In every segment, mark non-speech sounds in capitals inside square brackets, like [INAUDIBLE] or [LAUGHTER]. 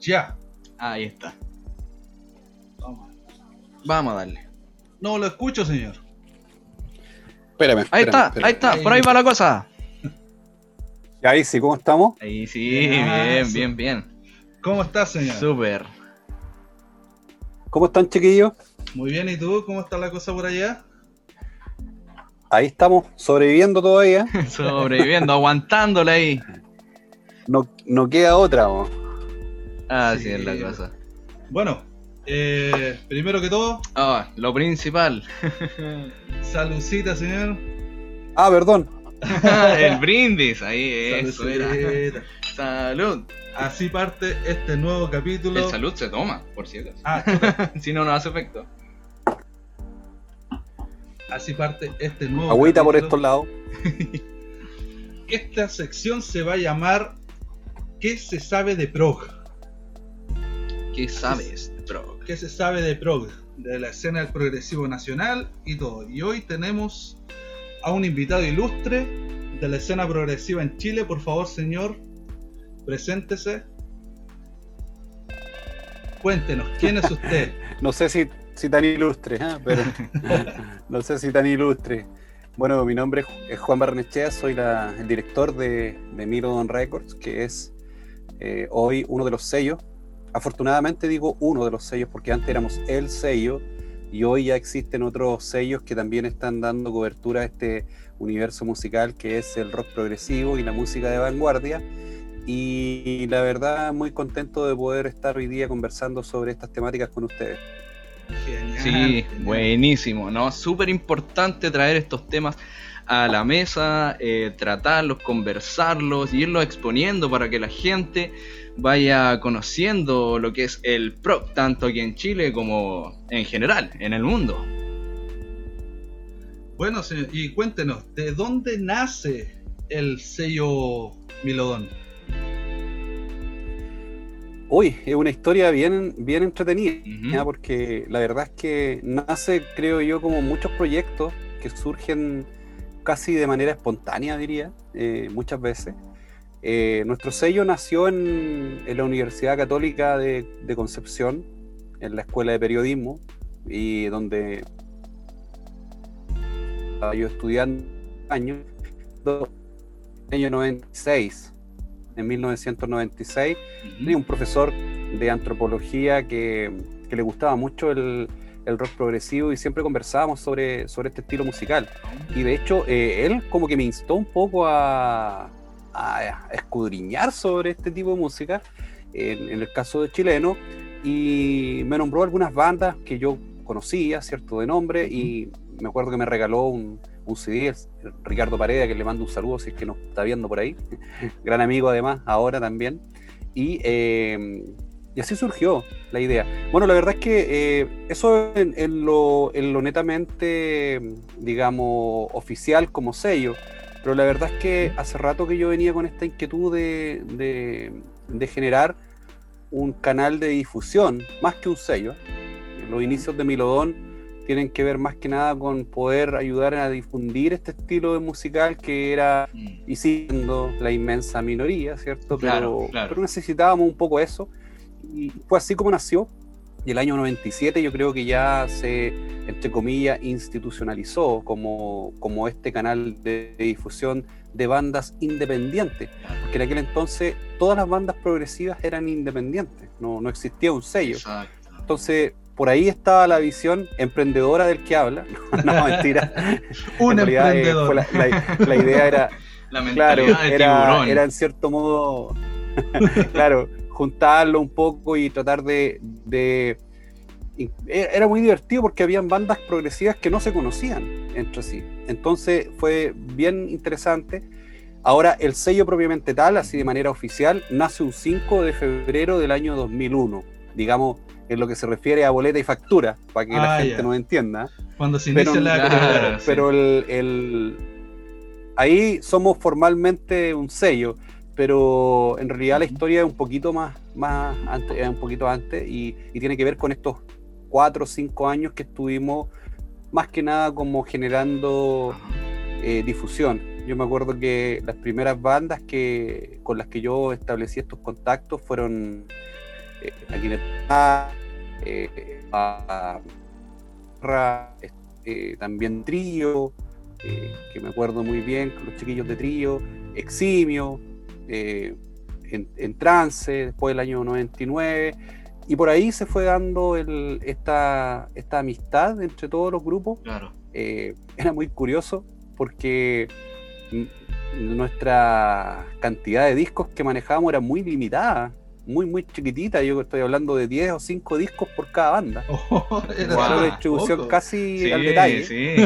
Ya. Ahí está. Vamos. Vamos a darle. No lo escucho, señor. Espérame. Ahí espérame, está, espérame. ahí está, por ahí va la cosa. [LAUGHS] Ahí sí, ¿cómo estamos? Ahí sí, Bien, bien, bien, bien. ¿Cómo estás, señor? Súper. ¿Cómo están, chiquillos? Muy bien, ¿y tú? ¿Cómo está la cosa por allá? Ahí estamos, sobreviviendo todavía. [LAUGHS] Sobreviviendo, aguantándole ahí. No, no queda otra, ¿no? Así Sí. es la cosa. Bueno, eh, primero que todo, Ah, lo principal. [LAUGHS] saludcita, señor. Ah, perdón. [LAUGHS] El [LAUGHS] brindis, ahí, eso era. Saludcita. Salud. Así parte este nuevo capítulo. El salud se toma, por acaso. Ah, si no, no hace efecto. así parte este nuevo Agüita por estos lados. Esta sección se va a llamar ¿Qué se sabe de prog? ¿Qué sabes, bro? ¿Qué se sabe de prog? De la escena del progresivo nacional y todo. Y hoy tenemos a un invitado ilustre de la escena progresiva en Chile. Por favor, señor, preséntese. Cuéntenos, ¿quién es usted? [LAUGHS] No sé si, si tan ilustre, ¿ah? pero [LAUGHS] no sé si tan ilustre. Bueno, mi nombre es- Juan Barnechea, soy la- el director de, de Mirodon Records, que es eh, hoy uno de los sellos. Afortunadamente digo uno de los sellos porque antes éramos el sello y hoy ya existen otros sellos que también están dando cobertura a este universo musical que es el rock progresivo y la música de vanguardia. Y la verdad, muy contento de poder estar hoy día conversando sobre estas temáticas con ustedes. Genial. Sí, buenísimo, ¿no? Súper importante traer estos temas a la mesa, eh, tratarlos, conversarlos, y irlos exponiendo para que la gente vaya conociendo lo que es el prog, tanto aquí en Chile como en general, en el mundo. Bueno, señor, y cuéntenos, ¿de dónde nace el sello Milodón? Uy, es una historia bien, bien entretenida, porque la verdad es que nace, creo yo, como muchos proyectos que surgen casi de manera espontánea, diría, eh, muchas veces. Eh, nuestro sello nació en, en la Universidad Católica de, de Concepción, en la Escuela de Periodismo, y donde estaba yo estudiando año, año 96, en 1996 tenía un profesor de antropología que, que le gustaba mucho el, el rock progresivo y siempre conversábamos sobre, sobre este estilo musical. Y de hecho, eh, él como que me instó un poco a, escudriñar sobre este tipo de música, en, el caso de chileno, y me nombró algunas bandas que yo conocía, ¿cierto? De nombre, y me acuerdo que me regaló un, un CD, Ricardo Pareda, que le mando un saludo si es que nos está viendo por ahí, [LAUGHS] gran amigo además, ahora también. Y, eh, y así surgió la idea. Bueno, la verdad es que eh, eso en lo, en lo netamente, digamos, oficial como sello, pero la verdad es que hace rato que yo venía con esta inquietud de, de- de generar un canal de difusión, más que un sello. Los inicios de Milodón tienen que ver más que nada con poder ayudar a difundir este estilo de musical que era Mm. y siendo la inmensa minoría, ¿cierto? Claro, pero, claro. pero necesitábamos un poco eso. Y fue así como nació. Y el año 97 yo creo que ya se, entre comillas, institucionalizó como, como este canal de, de difusión de bandas independientes. Porque en aquel entonces todas las bandas progresivas eran independientes, no, no existía un sello. Exacto. Entonces, por ahí estaba la visión emprendedora del que habla. [LAUGHS] no, mentira. [LAUGHS] Un En realidad, eh, emprendedor. fue la, la- la idea era, [LAUGHS] La claro, mentalidad de era, tiburón. era en cierto modo, claro, juntarlo un poco y tratar de, de- y Era muy divertido porque habían bandas progresivas que no se conocían entre sí. Entonces fue bien interesante. Ahora, el sello propiamente tal, así de manera oficial, nace un 5 de febrero del año 2001. Digamos, en lo que se refiere a boleta y factura, para que la Ah, gente ya. nos entienda. Cuando se Pero, inicia la Claro, carrera. sí. pero el, el- ahí somos formalmente un sello, pero en realidad la historia es un poquito más, más antes, es un poquito antes y, y tiene que ver con estos cuatro o cinco años que estuvimos más que nada como generando eh, difusión. Yo me acuerdo que las primeras bandas que, con las que yo establecí estos contactos fueron eh, aquí en el a, también Trío, que me acuerdo muy bien los chiquillos de Trío, Eximio, en, en, Trance, después del año 99, y por ahí se fue dando el, esta, esta amistad entre todos los grupos. Claro. era muy curioso porque nuestra cantidad de discos que manejábamos era muy limitada, muy, muy chiquitita. Yo estoy hablando de 10 o 5 discos por cada banda. [LAUGHS] Oh, era una distribución casi al detalle. Sí.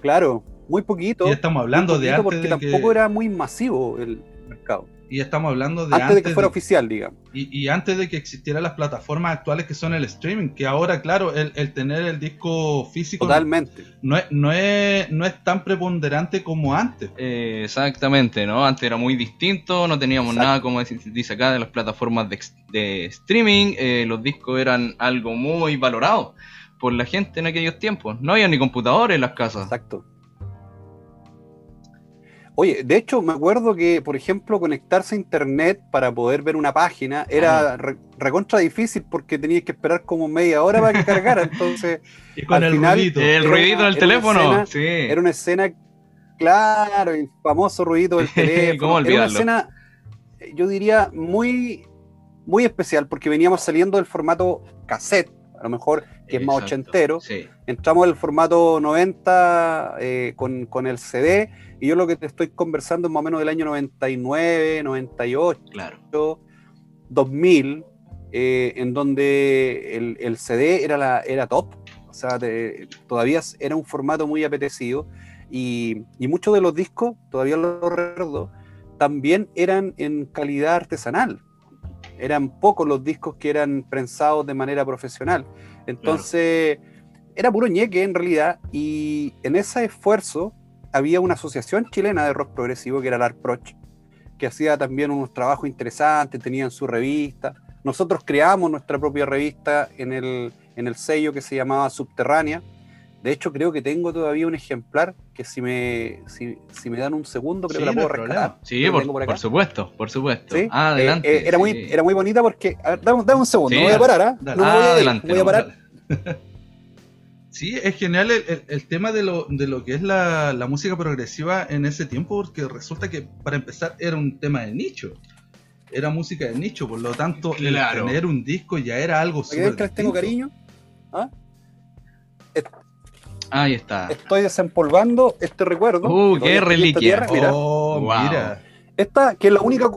claro, muy poquito. Y estamos hablando de antes Porque tampoco era muy masivo el mercado. Y estamos hablando de antes, de que fuera oficial, digamos. Y, antes de que existieran las plataformas actuales que son el streaming, que ahora, claro, el, tener el disco físico Totalmente. No, es, no, es, no es tan preponderante como antes. Eh, exactamente, ¿no? Antes era muy distinto, no teníamos nada, como dice acá, de las plataformas de, streaming, eh, los discos eran algo muy valorado por la gente en aquellos tiempos. No había ni computadores en las casas. Exacto. Oye, de hecho, me acuerdo que, por ejemplo, conectarse a internet para poder ver una página era recontra difícil porque tenías que esperar como media hora para que cargara. [LAUGHS] Entonces, y con el ruidito. El ruidito del teléfono. sí. Era una escena, claro, el famoso ruidito del [LAUGHS] teléfono. ¿Cómo olvidarlo? Era una escena, yo diría, muy, muy especial porque veníamos saliendo del formato cassette, a lo mejor que es más ochentero. Sí. Entramos al formato 90 eh, con, con el CD y yo lo que te estoy conversando es más o menos del año 99, 98, claro. 2000, eh, en donde el, CD era, la, era top, o sea, todavía era un formato muy apetecido y, muchos de los discos, todavía lo recuerdo, también eran en calidad artesanal. Eran pocos los discos que eran prensados de manera profesional. Entonces, era puro ñeque en realidad y en ese esfuerzo había una asociación chilena de rock progresivo que era la ARPROCH, que hacía también unos trabajos interesantes, tenían su revista. Nosotros creamos nuestra propia revista en el, en el sello que se llamaba Subterránea. De hecho, creo que tengo todavía un ejemplar que si me, si, me dan un segundo, creo que la puedo rescatar. Sí, por, supuesto, por supuesto. Ah, adelante. Eh, eh, era, muy, era muy bonita porque... dame, un segundo, voy a parar, ¿ah? No voy a, adelante, voy a parar. Sí, es genial el, tema de lo, de lo, que es la, música progresiva en ese tiempo, porque resulta que para empezar era un tema de nicho. Era música de nicho, por lo tanto, tener un disco ya era algo súper. que les tengo cariño? ¿Ah? Ahí está. Estoy desempolvando este recuerdo. Uh, qué reliquia. mira. Oh, mira. Esta, que es la única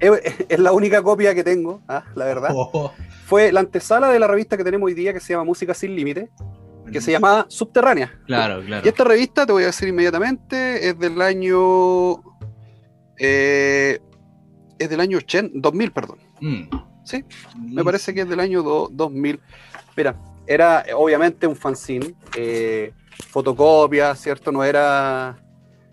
es la única copia que tengo, ¿ah? la verdad. Oh. Fue la antesala de la revista que tenemos hoy día que se llama Música Sin Límite que se llama Subterránea. Claro, claro. Y esta revista, te voy a decir inmediatamente, es del año. Eh, es del año 80, 2000, perdón. Mm. Sí, me parece que es del año 2000. Mira, era obviamente un fanzine, eh, fotocopia, ¿cierto? No era,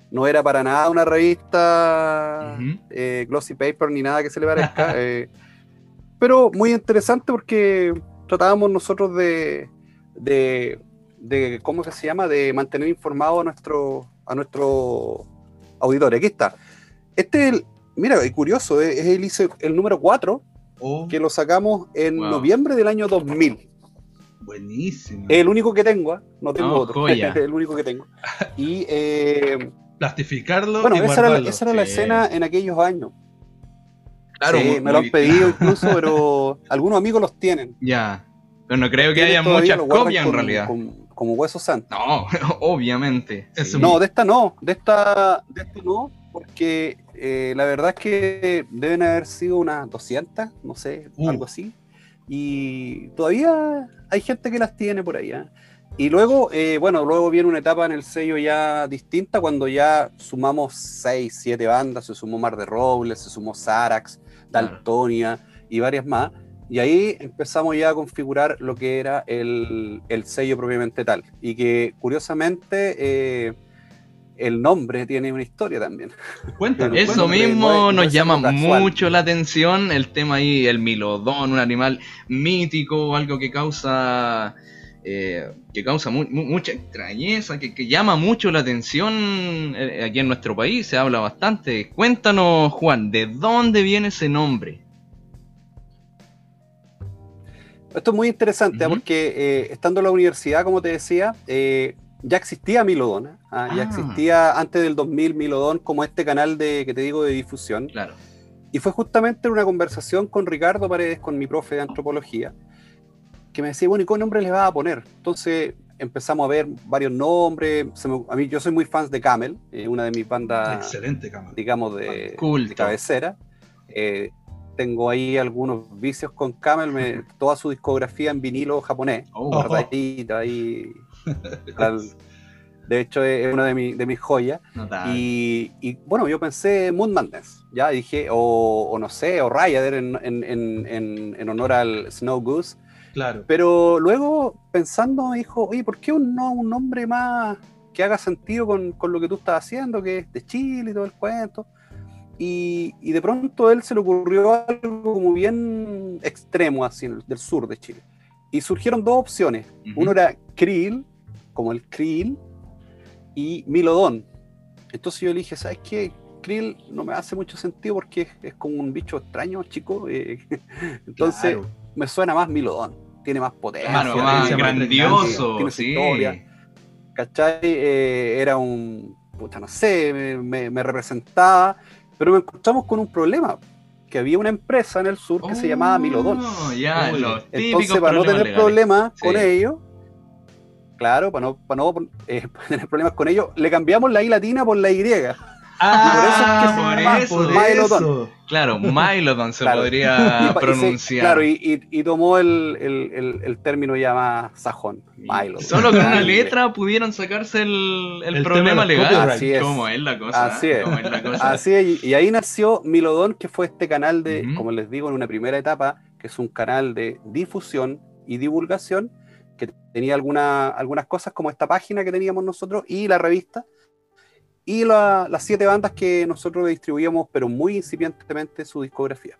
no era para nada una revista eh, glossy paper ni nada que se le parezca. [LAUGHS] pero muy interesante porque tratábamos nosotros de, de, de ¿cómo se llama? De mantener informado a nuestro, a nuestro auditorio. Aquí está. Este, el, mira, es curioso, es el, el número 4, que lo sacamos en noviembre del año 2000. Buenísimo. El único que tengo, ¿eh? no tengo otro. es [LAUGHS] el único que tengo. Y. Eh, Plastificarlo. Bueno, esa, era, esa era, la escena en aquellos años. Claro, sí, me lo han pedido incluso, pero [LAUGHS] algunos amigos los tienen. Ya. Pero no creo que haya muchas copias en realidad. como hueso santo. No, [LAUGHS] obviamente. No, de esta no, de esta, de esta no, porque eh, la verdad es que deben haber sido unas 200, no sé, uh. algo así. Y todavía hay gente que las tiene por allá. ¿ah? Y luego, eh, bueno, luego viene una etapa en el sello ya distinta cuando ya sumamos 6, 7 bandas, se sumó Mar de Robles, se sumó Sarax, Daltonia y varias más. Y ahí empezamos ya a configurar lo que era el, sello propiamente tal. Y que curiosamente eh, el nombre tiene una historia también. Cuéntanos. Eso mismo nos llama mucho la atención. El tema ahí, el milodón, un animal mítico, algo que causa. Eh, que causa mucha extrañeza, que, que, llama mucho la atención eh, aquí en nuestro país, se habla bastante. Cuéntanos, Juan, ¿de dónde viene ese nombre? Esto es muy interesante porque eh, estando en la universidad, como te decía, eh, ya existía Milodon. ¿ah? Ya Ah. existía antes del 2000 Milodon como este canal de, que te digo de difusión. Claro. Y fue justamente en una conversación con Ricardo Paredes, con mi profe de antropología, que me decía, bueno, ¿y qué nombre les vas a poner? Entonces empezamos a ver varios nombres. Se me- a mí, yo soy muy fan de Camel, eh, una de mis bandas, Excelente, cámara. digamos, de, cabecera. Eh, tengo ahí algunos vicios con Camel, me- toda su discografía en vinilo japonés. Oh. guardadita ahí. Al- de hecho, es una de, mi- de mis joyas. Y, y, bueno, yo pensé Moon Madness, ya dije, o, o no sé, o Ryder en, en- en- en- honor al Snow Goose. Claro. Pero luego pensando me dijo, oye, ¿por qué un, no, un nombre más que haga sentido con, con lo que tú estás haciendo, que es de Chile y todo el cuento? Y, y de pronto a él se le ocurrió algo como bien extremo, así, del sur de Chile. Y surgieron dos opciones. Ujú. Uno era Krill, como el Krill, y Milodón. Entonces yo le dije, ¿sabes qué? Krill no me hace mucho sentido porque es, es como un bicho extraño, chico. eh, [LAUGHS] Entonces Claro. me suena más Milodón. Tiene más potencia. Claro, más grandioso, tiene su sí. historia. ¿Cachai? Eh, era un, puta, no sé, me, me- me representaba, pero me encontramos con un problema, que había una empresa en el sur que se llamaba Milodón. Oh, Ya, Uy. los Entonces, para no tener problemas Sí. con ellos, claro, para no, para no eh, [LAUGHS] para tener problemas con ellos, le cambiamos la I latina por la Y. Ah, [LAUGHS] por eso es que se por eso. Claro, [LAUGHS] Milodon se Claro. podría Y pa- y se- pronunciar. claro, y, tomó el, el- el- el término ya más sajón, Milodón. Solo con una letra pudieron sacarse el, el El problema legal. Así es. ¿Cómo es la cosa? Así es. ¿Cómo es la cosa? Así es, y ahí nació Milodón, que fue este canal de, como les digo, en una primera etapa, que es un canal de difusión y divulgación, que tenía alguna- algunas cosas como esta página que teníamos nosotros y la revista, y la- las siete bandas que nosotros distribuíamos, pero muy incipientemente su discografía.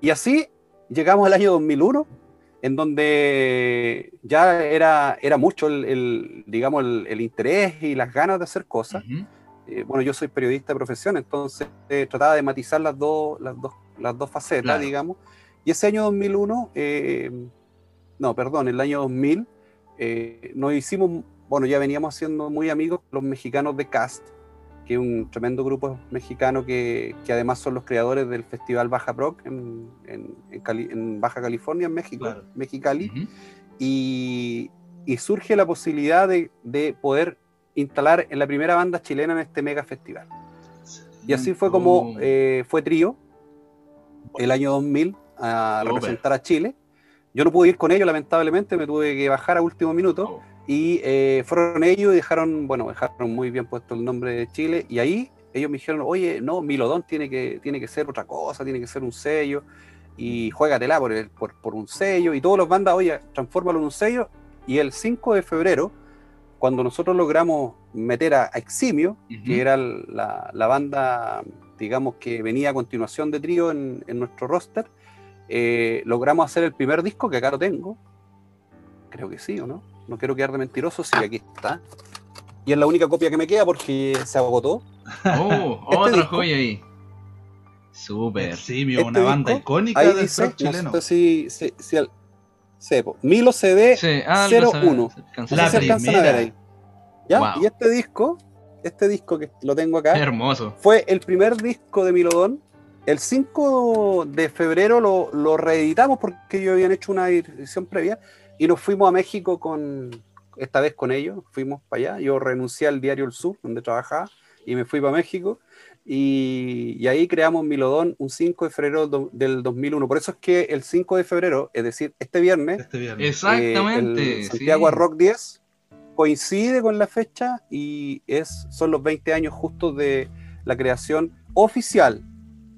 Y así llegamos al año 2001, en donde ya era, era mucho el, el, digamos, el, el interés y las ganas de hacer cosas Ujú. eh, bueno, yo soy periodista de profesión, entonces eh, trataba de matizar las dos, las dos, las dos facetas, Claro. digamos. Y ese año 2001, eh, no, perdón, el año 2000, eh, nos hicimos, bueno, ya veníamos siendo muy amigos los mexicanos de Cast, que es un tremendo grupo mexicano que, que además son los creadores del Festival Baja Rock en, en- en Cali- en Baja California, en México, Claro. Mexicali y, y surge la posibilidad de, de poder instalar en la primera banda chilena en este mega festival. Y así fue como Oh. eh, fue trío el año 2000 a representar a Chile. Yo no pude ir con ellos, lamentablemente, me tuve que bajar a último minuto. Oh. Y eh, fueron ellos y dejaron, bueno, dejaron muy bien puesto el nombre de Chile. Y ahí ellos me dijeron, oye, no, Milodón tiene que, tiene que ser otra cosa, tiene que ser un sello. Y juégatela por, el- por, por un sello. Y todos los bandas, oye, transfórmalo en un sello. Y el 5 de febrero, cuando nosotros logramos meter a, a Eximio, Ujú. que era la, la banda, digamos, que venía a continuación de trío en, en nuestro roster, eh, logramos hacer el primer disco, que acá lo tengo. Creo que sí, ¿o no? No quiero quedar de mentiroso, sí, aquí está. Y es la única copia que me queda porque se agotó. Oh, Este otra disco- joya ahí. Súper. Simio, Este una banda disco, icónica Ahí del dice, rock chileno. no sé si, si, si al- sepo, Milo CD, Sí, ah, algo se- 01. se alcanza La no sé a ver. ahí. ¿Ya? Wow. Y este disco, este disco que lo tengo acá, Hermoso. fue el primer disco de Milodón. El 5 de febrero lo, lo reeditamos porque ellos habían hecho una edición previa y nos fuimos a México con, esta vez con ellos, fuimos para allá. Yo renuncié al diario El Sur, donde trabajaba, y me fui para México. Y, y ahí creamos Milodón un 5 de febrero do- del 2001. Por eso es que el 5 de febrero, es decir, este viernes, Este viernes. Exactamente. eh, el Santiago sí. Rock 10 coincide con la fecha y es, son los 20 años justos de la creación oficial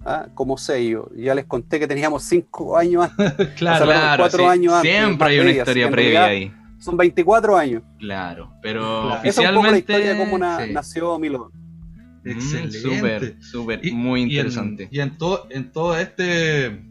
¿ah? como sello. Ya les conté que teníamos 5 años antes, claro, [LAUGHS] o sea, Claro, cuatro sí, años antes, Siempre hay una previa, historia previa realidad- ahí. son 24 años. Claro, pero Claro. Esa es un poco la oficialmente. historia de cómo na- sí. nació Milo. Mm, Excelente. Súper, súper, Y- muy y en- interesante. Y en, todo, en todo este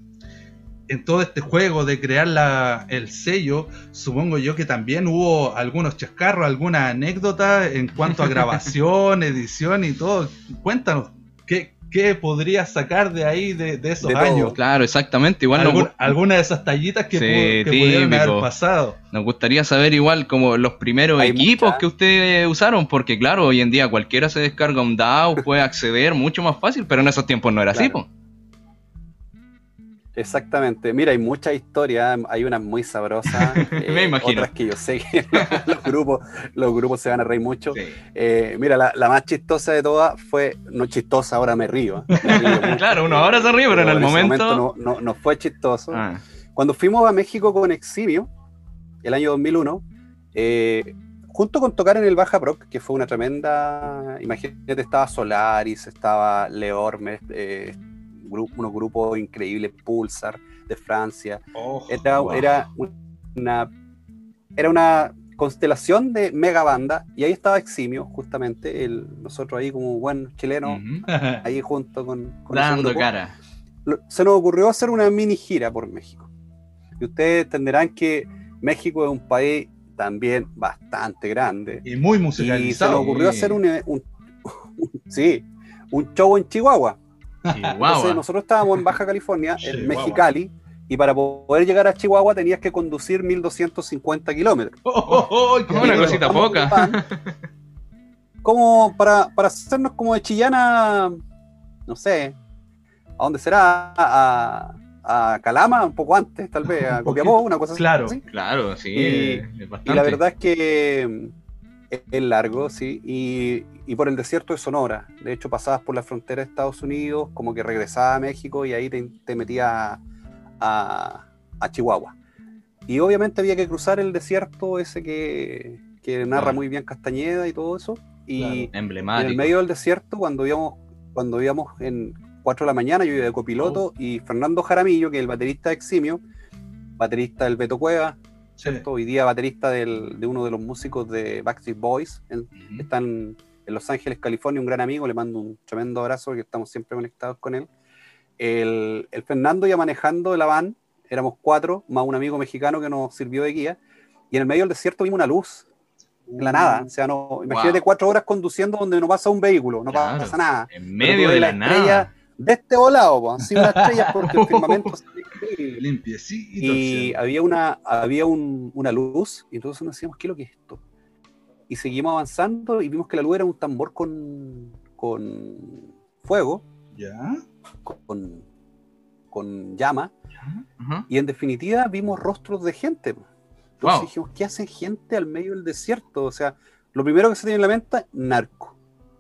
en todo este juego de crear la, el sello, supongo yo que también hubo algunos chascarros, alguna anécdota en cuanto a [LAUGHS] grabación, edición y todo. Cuéntanos, ¿qué, ¿qué podrías sacar de ahí de, de esos De todo. años? Claro, exactamente. Igual nos, Algún- gu- alguna de esas tallitas que, Sí, que pudieron haber pasado. nos gustaría saber igual como los primeros Hay equipos que ustedes usaron, porque claro, hoy en día cualquiera se descarga un DAO, puede acceder mucho más fácil, pero en esos tiempos no era así, po. Exactamente. Mira, hay muchas historias, hay unas muy sabrosas. [LAUGHS] eh, Me imagino. Otras que yo sé que [LAUGHS] los grupos, los grupos se van a reír mucho. Sí. Eh, mira, la, la más chistosa de todas fue, no chistosa, ahora me río. ¿eh? Me río [LAUGHS] mucho. Claro, uno ahora se ríe, pero en el ese momento- no, no- no fue chistoso. Ah, Cuando fuimos a México con Eximio, el año 2001, eh, junto con tocar en el Baja Proc, que fue una tremenda. Imagínate, estaba Solaris, estaba Leorme, eh, gru- unos grupos increíbles, Pulsar de Francia. Oh, Era, wow. era una. Era una constelación de mega banda, y ahí estaba Eximio, justamente, el, nosotros ahí como buen chileno, ahí junto con, Dando grupo cara. se nos ocurrió hacer una mini gira por México. Y ustedes entenderán que México es un país también bastante grande. y muy Y se nos musicalizado. ocurrió hacer un, un- [LAUGHS] un- sí, un show en Chihuahua. Entonces nosotros estábamos en Baja California, en. Mexicali, y para poder llegar a Chihuahua tenías que conducir 1250 kilómetros. Oh, oh, oh, qué Una cosita poca. Como para, para hacernos como de Chillana, no sé, ¿a dónde será? A, a Calama, un poco antes, tal vez, a Copiapó, una cosa así. Claro. Claro, sí. Y- es bastante. Y la verdad es que es largo, sí, y, y por el desierto de Sonora. De hecho, pasabas por la frontera de Estados Unidos, como que regresabas a México y ahí te, te metías a, a Chihuahua. Y obviamente había que cruzar el desierto ese que, que narra Claro. muy bien Castañeda y todo eso. Y, Claro. en el medio del desierto, cuando íbamos, cuando íbamos en 4 de la mañana, yo iba de copiloto, y Fernando Jaramillo, que es el baterista Eximio, baterista del Beto Cueva. ¿Cierto? Hoy día baterista del- de uno de los músicos de Backstreet Boys. en- Ujú. están en Los Ángeles, California, un gran amigo, le mando un tremendo abrazo porque estamos siempre conectados con él. El, el Fernando ya manejando la van, éramos cuatro, más un amigo mexicano que nos sirvió de guía, y en el medio del desierto vimos una luz, en la nada. O sea, no, imagínate Wow. cuatro horas conduciendo donde no pasa un vehículo, no Claro. pasa nada. En medio de la estrella nada. De este volado, po, así una estrella porque el firmamento [LAUGHS] se. Limpiecito. Y cielo. había una, había un- una luz, y entonces nos decíamos, ¿qué es lo que es esto? Y seguimos avanzando y vimos que la luz era un tambor con, con fuego, Ya. con, con llama, y en definitiva vimos rostros de gente. Entonces Wow. dijimos, ¿qué hacen gente al medio del desierto? O sea, lo primero que se tiene en la mente, narco.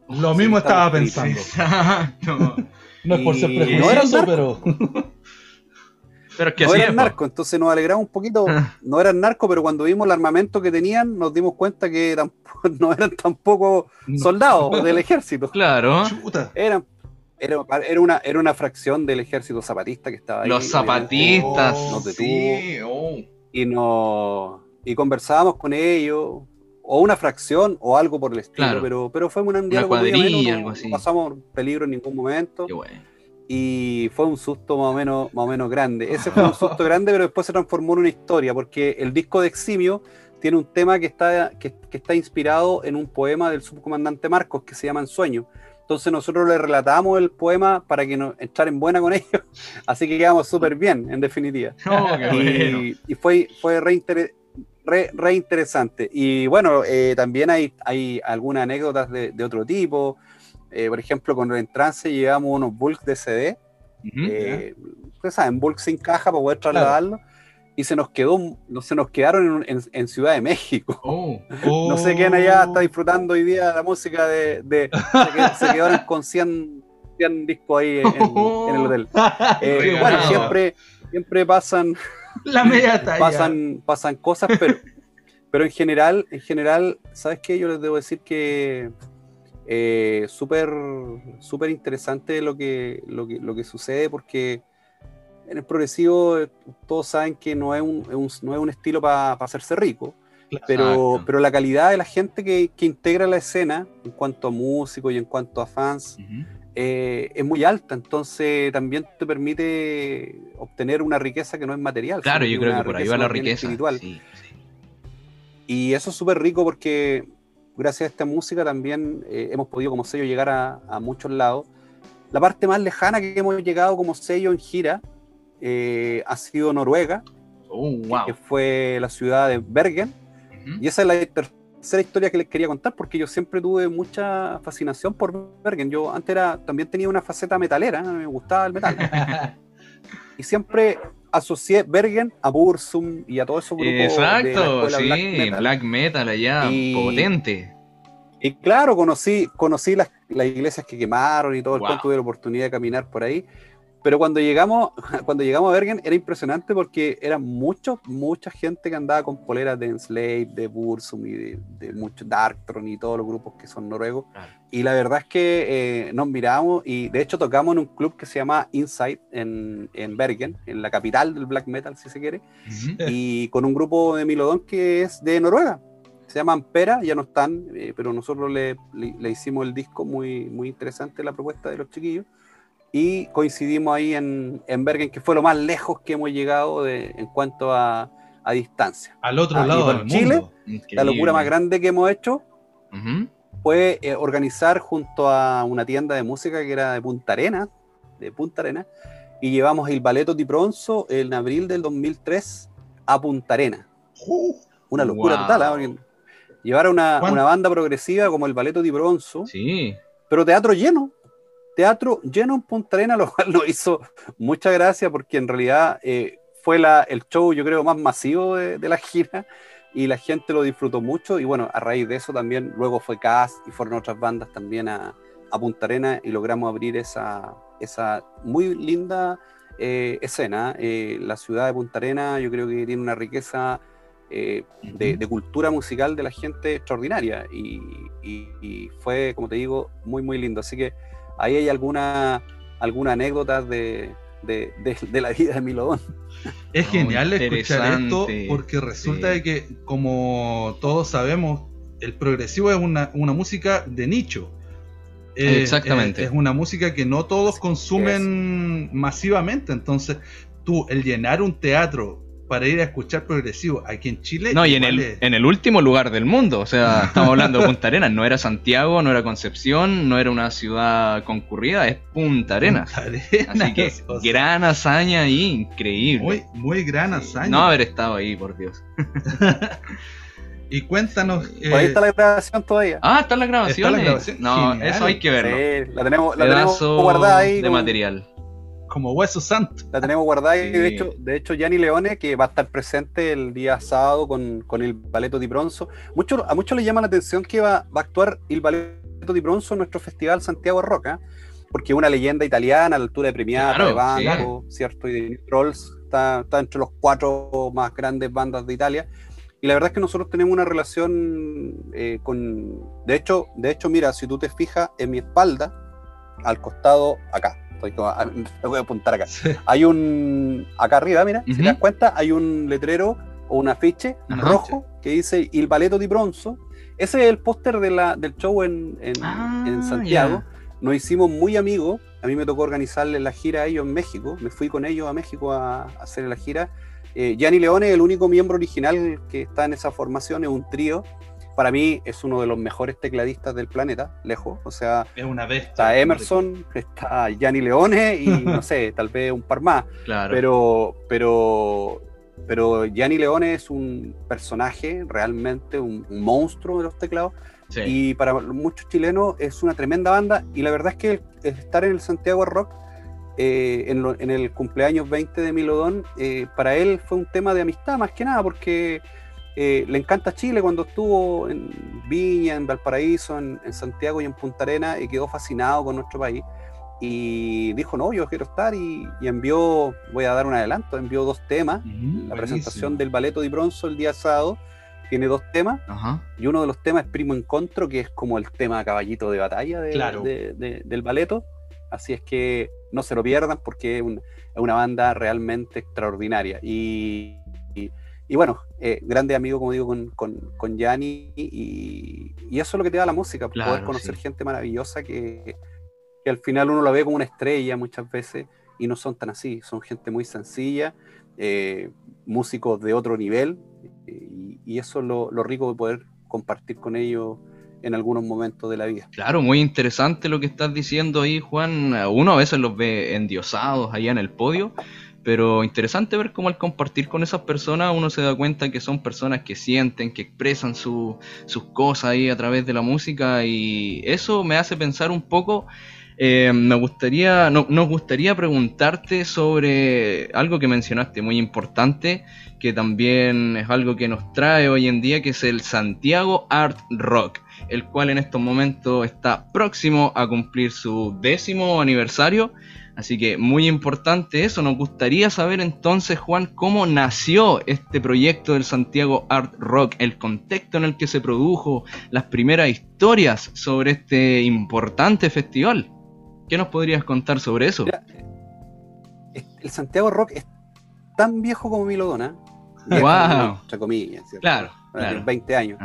Lo Sí, mismo estaba pensando. Exacto. [LAUGHS] No es por ser prejuicioso, no eran pero. [LAUGHS] Pero es que no así eran es, po. narcos, entonces nos alegramos un poquito. [LAUGHS] No eran narcos, pero cuando vimos el armamento que tenían, nos dimos cuenta que tampoco, [LAUGHS] no eran tampoco soldados del ejército. Claro. Chuta. Eran, era, era, una, era una fracción del ejército zapatista que estaba ahí. Los zapatistas. Oh, nos detuvo. sí, oh. Y, nos, y conversábamos con ellos, o una fracción, o algo por el estilo, Claro. pero, pero fue un diálogo muy ameno, no-. No pasamos peligro en ningún momento. Qué bueno. y fue un susto más o menos, más o menos grande. Ese fue un susto [LAUGHS] grande, pero después se transformó en una historia, porque el disco de Eximio tiene un tema que está, que, que está inspirado en un poema del subcomandante Marcos que se llama Ensueño. Entonces nosotros le relatamos el poema para que nos entrar en buena con [LAUGHS] ellos, así que quedamos súper bien, en definitiva. [LAUGHS] Oh, qué bueno. Y, y fue, fue re, inter- re- re interesante. Y bueno, eh, también hay, hay algunas anécdotas de, de otro tipo. Eh, por ejemplo, con el trance llevamos unos bulks de CD eh, ustedes saben, bulk sin caja para poder trasladarlo. Y se nos quedó, no se nos quedaron en, en- en Ciudad de México. Oh. [LAUGHS] No sé quién allá está disfrutando hoy día la música de. de- se, qued- se [LAUGHS] quedaron con 100, 100 discos ahí en, en el [LAUGHS] hotel. Eh, bueno, siempre, siempre pasan, La media talla. pasan, pasan cosas, pero, [LAUGHS] pero en general, en general, ¿sabes qué? Yo les debo decir que eh, súper súper interesante lo que, lo, que, lo que sucede porque en el progresivo eh, todos saben que no es un, es un- no es un estilo para hacerse rico, pero, Exacto. pero la calidad de la gente que, que integra la escena en cuanto a músicos y en cuanto a fans. Eh, es muy alta, entonces también te permite obtener una riqueza que no es material. Claro, yo creo que por ahí va la riqueza. espiritual. Sí, sí. Y eso es súper rico porque gracias a esta música también eh, hemos podido como sello llegar a, a muchos lados. la parte más lejana que hemos llegado como sello en gira eh, ha sido Noruega, Oh, wow. que fue la ciudad de Bergen. Y esa es la tercera historia que les quería contar, porque yo siempre tuve mucha fascinación por Bergen. Yo antes era, también tenía una faceta metalera, me gustaba el metal. [LAUGHS] y siempre asocié Bergen a Bursum y a de la Exacto, escuela sí, black black metal. metal, allá, Y- potente. Y claro, conocí, conocí las, las iglesias que quemaron y todo el Wow. cuento, tuve la oportunidad de caminar por ahí. Pero cuando llegamos, [LAUGHS] cuando llegamos a Bergen era impresionante porque era mucho, mucha gente que andaba con poleras de Enslave, de Bursum y de, de mucho Darkthrone y todos los grupos que son noruegos. Y la verdad es que eh, nos miramos y de hecho tocamos en un club que se llama Inside en, en Bergen, en la capital del black metal, si se quiere y con un grupo de Milodón que es de Noruega. Se llaman Pera, ya no están, eh, pero nosotros le, le- le hicimos el disco muy, muy interesante la propuesta de los chiquillos. Y coincidimos ahí en, en Bergen, que fue lo más lejos que hemos llegado de- en cuanto a, a distancia. Al otro Ah, lado del Chile, mundo. La locura más grande que hemos hecho fue eh, organizar junto a una tienda de música que era de Punta Arena, de Punta Arena, y llevamos el Balletto di Bronzo en abril del 2003 a Punta Arena. Uh, Una locura Wow. total, ¿ah? Llevar a una, una banda progresiva como el Balletto di Bronzo, Sí, pero teatro lleno. Teatro lleno en Punta Arena, lo cual [LAUGHS] nos hizo mucha gracia porque en realidad eh, fue la, el show, yo creo, más masivo de, de la gira y la gente lo disfrutó mucho. Y bueno, a raíz de eso también, luego fue Cast y fueron otras bandas también a, a Punta Arena y logramos abrir esa, esa muy linda eh, escena. Eh, la ciudad de Punta Arena, yo creo que tiene una riqueza eh, de, de cultura musical de la gente extraordinaria y, y- y fue, como te digo, muy, muy lindo. Así que ahí hay alguna, alguna anécdota de, de, de- de la vida de Milodón. Es Oh, genial escuchar esto porque resulta Sí. de que, como todos sabemos, el progresivo es una, una música de nicho. Eh, Exactamente. eh, es una música que no todos consumen masivamente. Entonces, tú, el llenar un teatro para ir a escuchar progresivo aquí en Chile. No, y en el, es- en el último lugar del mundo, o sea, [LAUGHS] estamos hablando de Punta Arenas, no era Santiago, no era Concepción, no era una ciudad concurrida, es Punta Arenas. Punta Arenas, Así que [LAUGHS] o sea, gran hazaña ahí, increíble. muy, muy gran hazaña. No haber estado ahí, por Dios. [LAUGHS] Y cuéntanos. Por ahí eh, está la grabación todavía. Ah, están las grabaciones. grabación, No, genial. eso hay que verlo. Sí, la tenemos, la tenemos guardada ahí. de material. Como hueso santo. La tenemos guardada y de hecho, de hecho, Gianni Leone, que va a estar presente el día sábado con, con el Balletto di Bronzo. Mucho, a muchos les llama la atención que va, va a actuar el Balletto di Bronzo en nuestro festival Santiago Roca, porque es una leyenda italiana a la altura de Premiata, Claro, de Banco, ¿cierto? Y de Trolls, está, está entre los cuatro más grandes bandas de Italia. Y la verdad es que nosotros tenemos una relación eh, con. De hecho, de hecho, mira, si tú te fijas en mi espalda, al costado, acá. Estoy como- ah, [LAUGHS] voy a apuntar acá hay un acá arriba, mira, si te das cuenta, hay un letrero o un afiche Ajá. rojo que dice Il Balletto di Bronzo. Ese es el póster de la- del show en, en- Ah, en Santiago. Nos hicimos muy amigos. A mí me tocó organizarle la gira a ellos en México. Me fui con ellos a México a, a hacer la gira. Eh, Gianni Leone es el único miembro original que está en esa formación, es un trío. Para mí es uno de los mejores tecladistas del planeta, lejos. O sea, Es una bestia. está Emerson, está Gianni Leone y [LAUGHS] no sé, tal vez un par más. Claro. Pero, pero, pero Gianni Leone es un personaje realmente, un, un monstruo de los teclados. Sí. Y para muchos chilenos es una tremenda banda. Y la verdad es que estar en el Santiago Rock, eh, en, lo- en el cumpleaños 20 de Milodón, eh, para él fue un tema de amistad más que nada, porque eh, le encanta Chile cuando estuvo en Viña, en Valparaíso, en, en Santiago y en Punta Arena, y quedó fascinado con nuestro país. Y dijo, no, yo quiero estar, y, y envió, voy a dar un adelanto, envió dos temas. Ujú, La presentación del Balletto di Bronzo el día sábado tiene dos temas. Ajá. Y uno de los temas es Primo Encontro, que es como el tema caballito de batalla de- Claro. de- de- del baleto. Así es que no se lo pierdan porque es, un- es una banda realmente extraordinaria. Y, y- bueno, eh, grande amigo, como digo, con, con, con Gianni. Y, y eso es lo que te da la música, Claro, poder conocer sí. gente maravillosa que, que al final uno la ve como una estrella muchas veces y no son tan así. Son gente muy sencilla, eh, músicos de otro nivel. y, y eso es lo, lo rico de poder compartir con ellos en algunos momentos de la vida. Claro, muy interesante lo que estás diciendo ahí, Juan. Uno a veces los ve endiosados allá en el podio, pero interesante ver cómo al compartir con esas personas uno se da cuenta que son personas que sienten, que expresan sus cosas ahí a través de la música y eso me hace pensar un poco eh, me gustaría, no, nos gustaría preguntarte sobre algo que mencionaste muy importante, que también es algo que nos trae hoy en día, que es el Santiago Art Rock, el cual en estos momentos está próximo a cumplir su décimo aniversario. Así que muy importante eso, nos gustaría saber entonces, Juan, cómo nació este proyecto del Santiago Art Rock, el contexto en el que se produjo, las primeras historias sobre este importante festival. ¿Qué nos podrías contar sobre eso? el Santiago Rock es tan viejo como Milodona. wow. Entre comillas, Claro, 20 años.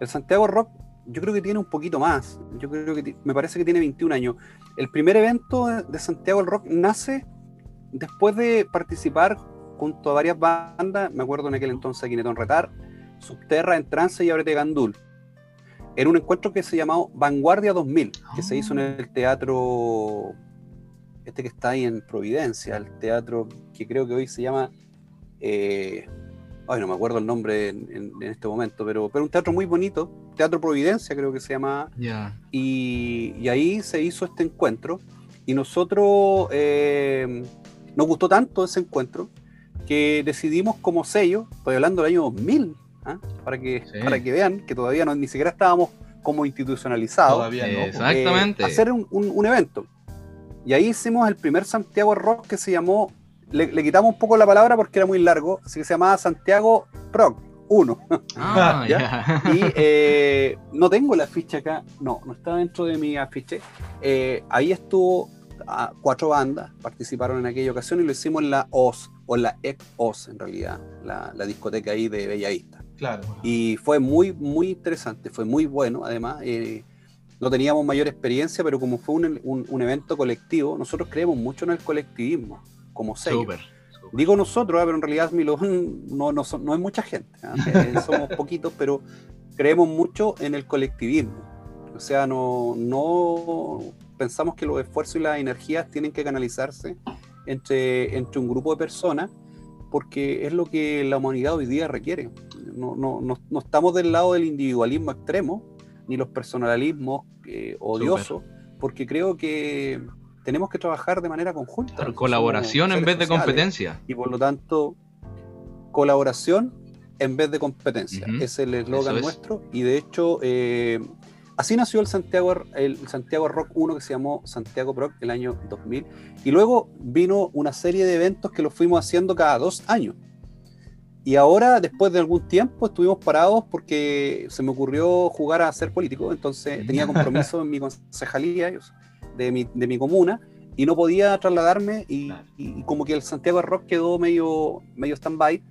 El Santiago Rock yo creo que tiene un poquito más. Yo creo que me parece que tiene 21 años. El primer evento de Santiago el Rock nace después de participar junto a varias bandas, me acuerdo en aquel entonces Quinetón Retar, Subterra, en Trance y Abrete Gandul en un encuentro que se llamó Vanguardia 2000, que se hizo en ah. el teatro, este que está ahí en Providencia, el teatro que creo que hoy se llama, eh, ay, no me acuerdo el nombre en, este momento, pero, pero un teatro muy bonito, Teatro Providencia creo que se llama, y, ahí se hizo este encuentro, y nosotros eh, nos gustó tanto ese encuentro que decidimos como sello, estoy hablando del año 2000, ¿ah? para, que, para que vean que todavía no, ni siquiera estábamos como institucionalizados. Todavía no. Exactamente. Eh, hacer un, evento. Y ahí hicimos el primer Santiago Rock que se llamó, le, quitamos un poco la palabra porque era muy largo, así que se llamaba Santiago Rock 1. Ah, [LAUGHS] y eh, no tengo la ficha acá, no, no está dentro de mi afiche. Eh, ahí estuvo cuatro bandas, participaron en aquella ocasión y lo hicimos en la OS, o la ex OS en realidad, la, la discoteca ahí de Bellavista. Y fue muy, muy interesante, fue muy bueno, además. Eh, no teníamos mayor experiencia, pero como fue un, evento colectivo, nosotros creemos mucho en el colectivismo, como sello. Digo nosotros, ah, pero en realidad Milón [LAUGHS] no, no, no es mucha gente, ¿ah? eh, [LAUGHS] somos poquitos, pero creemos mucho en el colectivismo. O sea, no, no pensamos que los esfuerzos y las energías tienen que canalizarse entre, entre un grupo de personas, porque es lo que la humanidad hoy día requiere no, no, no, estamos del lado del individualismo extremo, ni los personalismos eh, odiosos, porque creo que tenemos que trabajar de manera conjunta. colaboración en vez de competencia. Y por lo tanto, colaboración en vez de competencia. Es el eslogan nuestro. Y de hecho, eh, así nació el Santiago, el Santiago Rock 1 que se llamó Santiago Rock el año 2000. Y luego vino una serie de eventos que los fuimos haciendo cada dos años. Y ahora, después de algún tiempo, estuvimos parados porque se me ocurrió jugar a ser político. Entonces tenía [LAUGHS] compromiso en mi concejalía de mi, de mi comuna y no podía trasladarme y, como que el Santiago Rock quedó medio, medio stand-by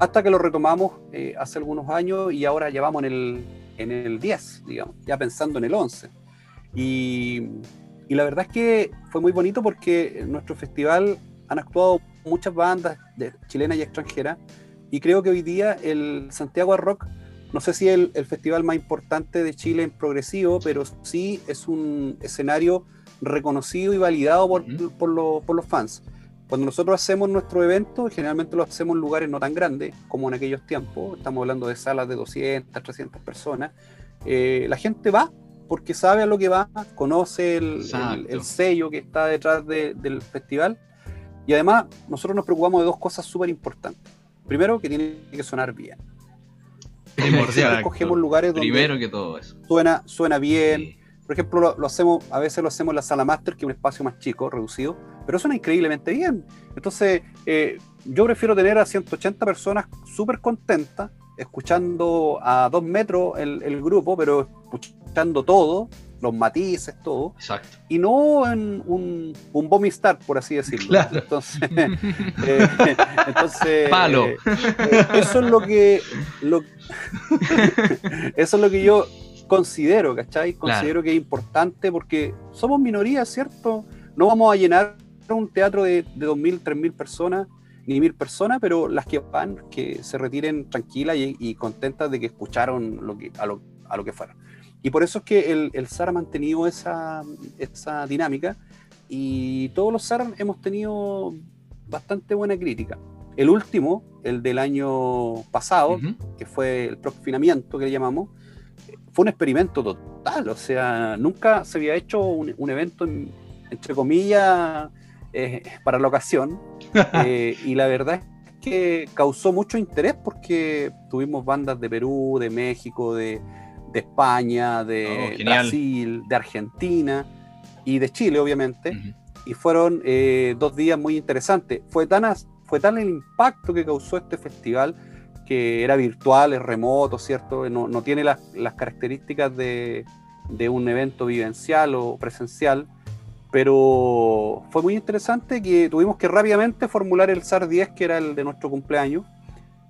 hasta que lo retomamos eh, hace algunos años y ahora llevamos en el, en el 10, digamos, ya pensando en el 11. Y, y la verdad es que fue muy bonito porque en nuestro festival han actuado muchas bandas de, chilenas y extranjeras y creo que hoy día el Santiago Rock, no sé si es el, festival más importante de Chile en progresivo, pero sí es un escenario reconocido y validado por, por, los fans. Cuando nosotros hacemos nuestro evento, generalmente lo hacemos en lugares no tan grandes como en aquellos tiempos, estamos hablando de salas de 200, 300 personas, eh, la gente va porque sabe a lo que va, conoce el, sello que está detrás del festival y además nosotros nos preocupamos de dos cosas súper importantes. Primero, que tiene que sonar bien. Primordial. [LAUGHS] Escogemos lugares donde Primero que todo eso. Suena, suena bien. Por ejemplo, lo, hacemos, a veces lo hacemos en la sala master, que es un espacio más chico, reducido, pero suena increíblemente bien. Entonces, eh, yo prefiero tener a 180 personas súper contentas, escuchando a dos metros el, el grupo, pero escuchando todo, los matices, todo. Exacto. Y no en un, un vomistar, por así decirlo. [LAUGHS] Entonces, [LAUGHS] eh, entonces Palo. Eh, eso es lo que [LAUGHS] eso es lo que yo considero, ¿cachai? Considero que es importante porque somos minorías, ¿cierto? No vamos a llenar un teatro de, de 2.000, 3.000 personas, ni mil personas, pero las que van, que se retiren tranquilas y, contentas de que escucharon lo que, a, lo, a lo que fueron. Y por eso es que el, el SAR ha mantenido esa, esa dinámica y todos los SAR hemos tenido bastante buena crítica. El último, el del año pasado, que fue el confinamiento que le llamamos, fue un experimento total, o sea, nunca se había hecho un, evento, entre comillas, eh, para la ocasión, [LAUGHS] eh, y la verdad es que causó mucho interés porque tuvimos bandas de Perú, de México, de, España, de oh, Brasil, de Argentina y de Chile, obviamente, y fueron eh, dos días muy interesantes. Fue tan, fue tal el impacto que causó este festival que era virtual, es remoto, ¿cierto? No, no tiene las, las características de, de, un evento vivencial o presencial, pero fue muy interesante que tuvimos que rápidamente formular el SAR 10, que era el de nuestro cumpleaños,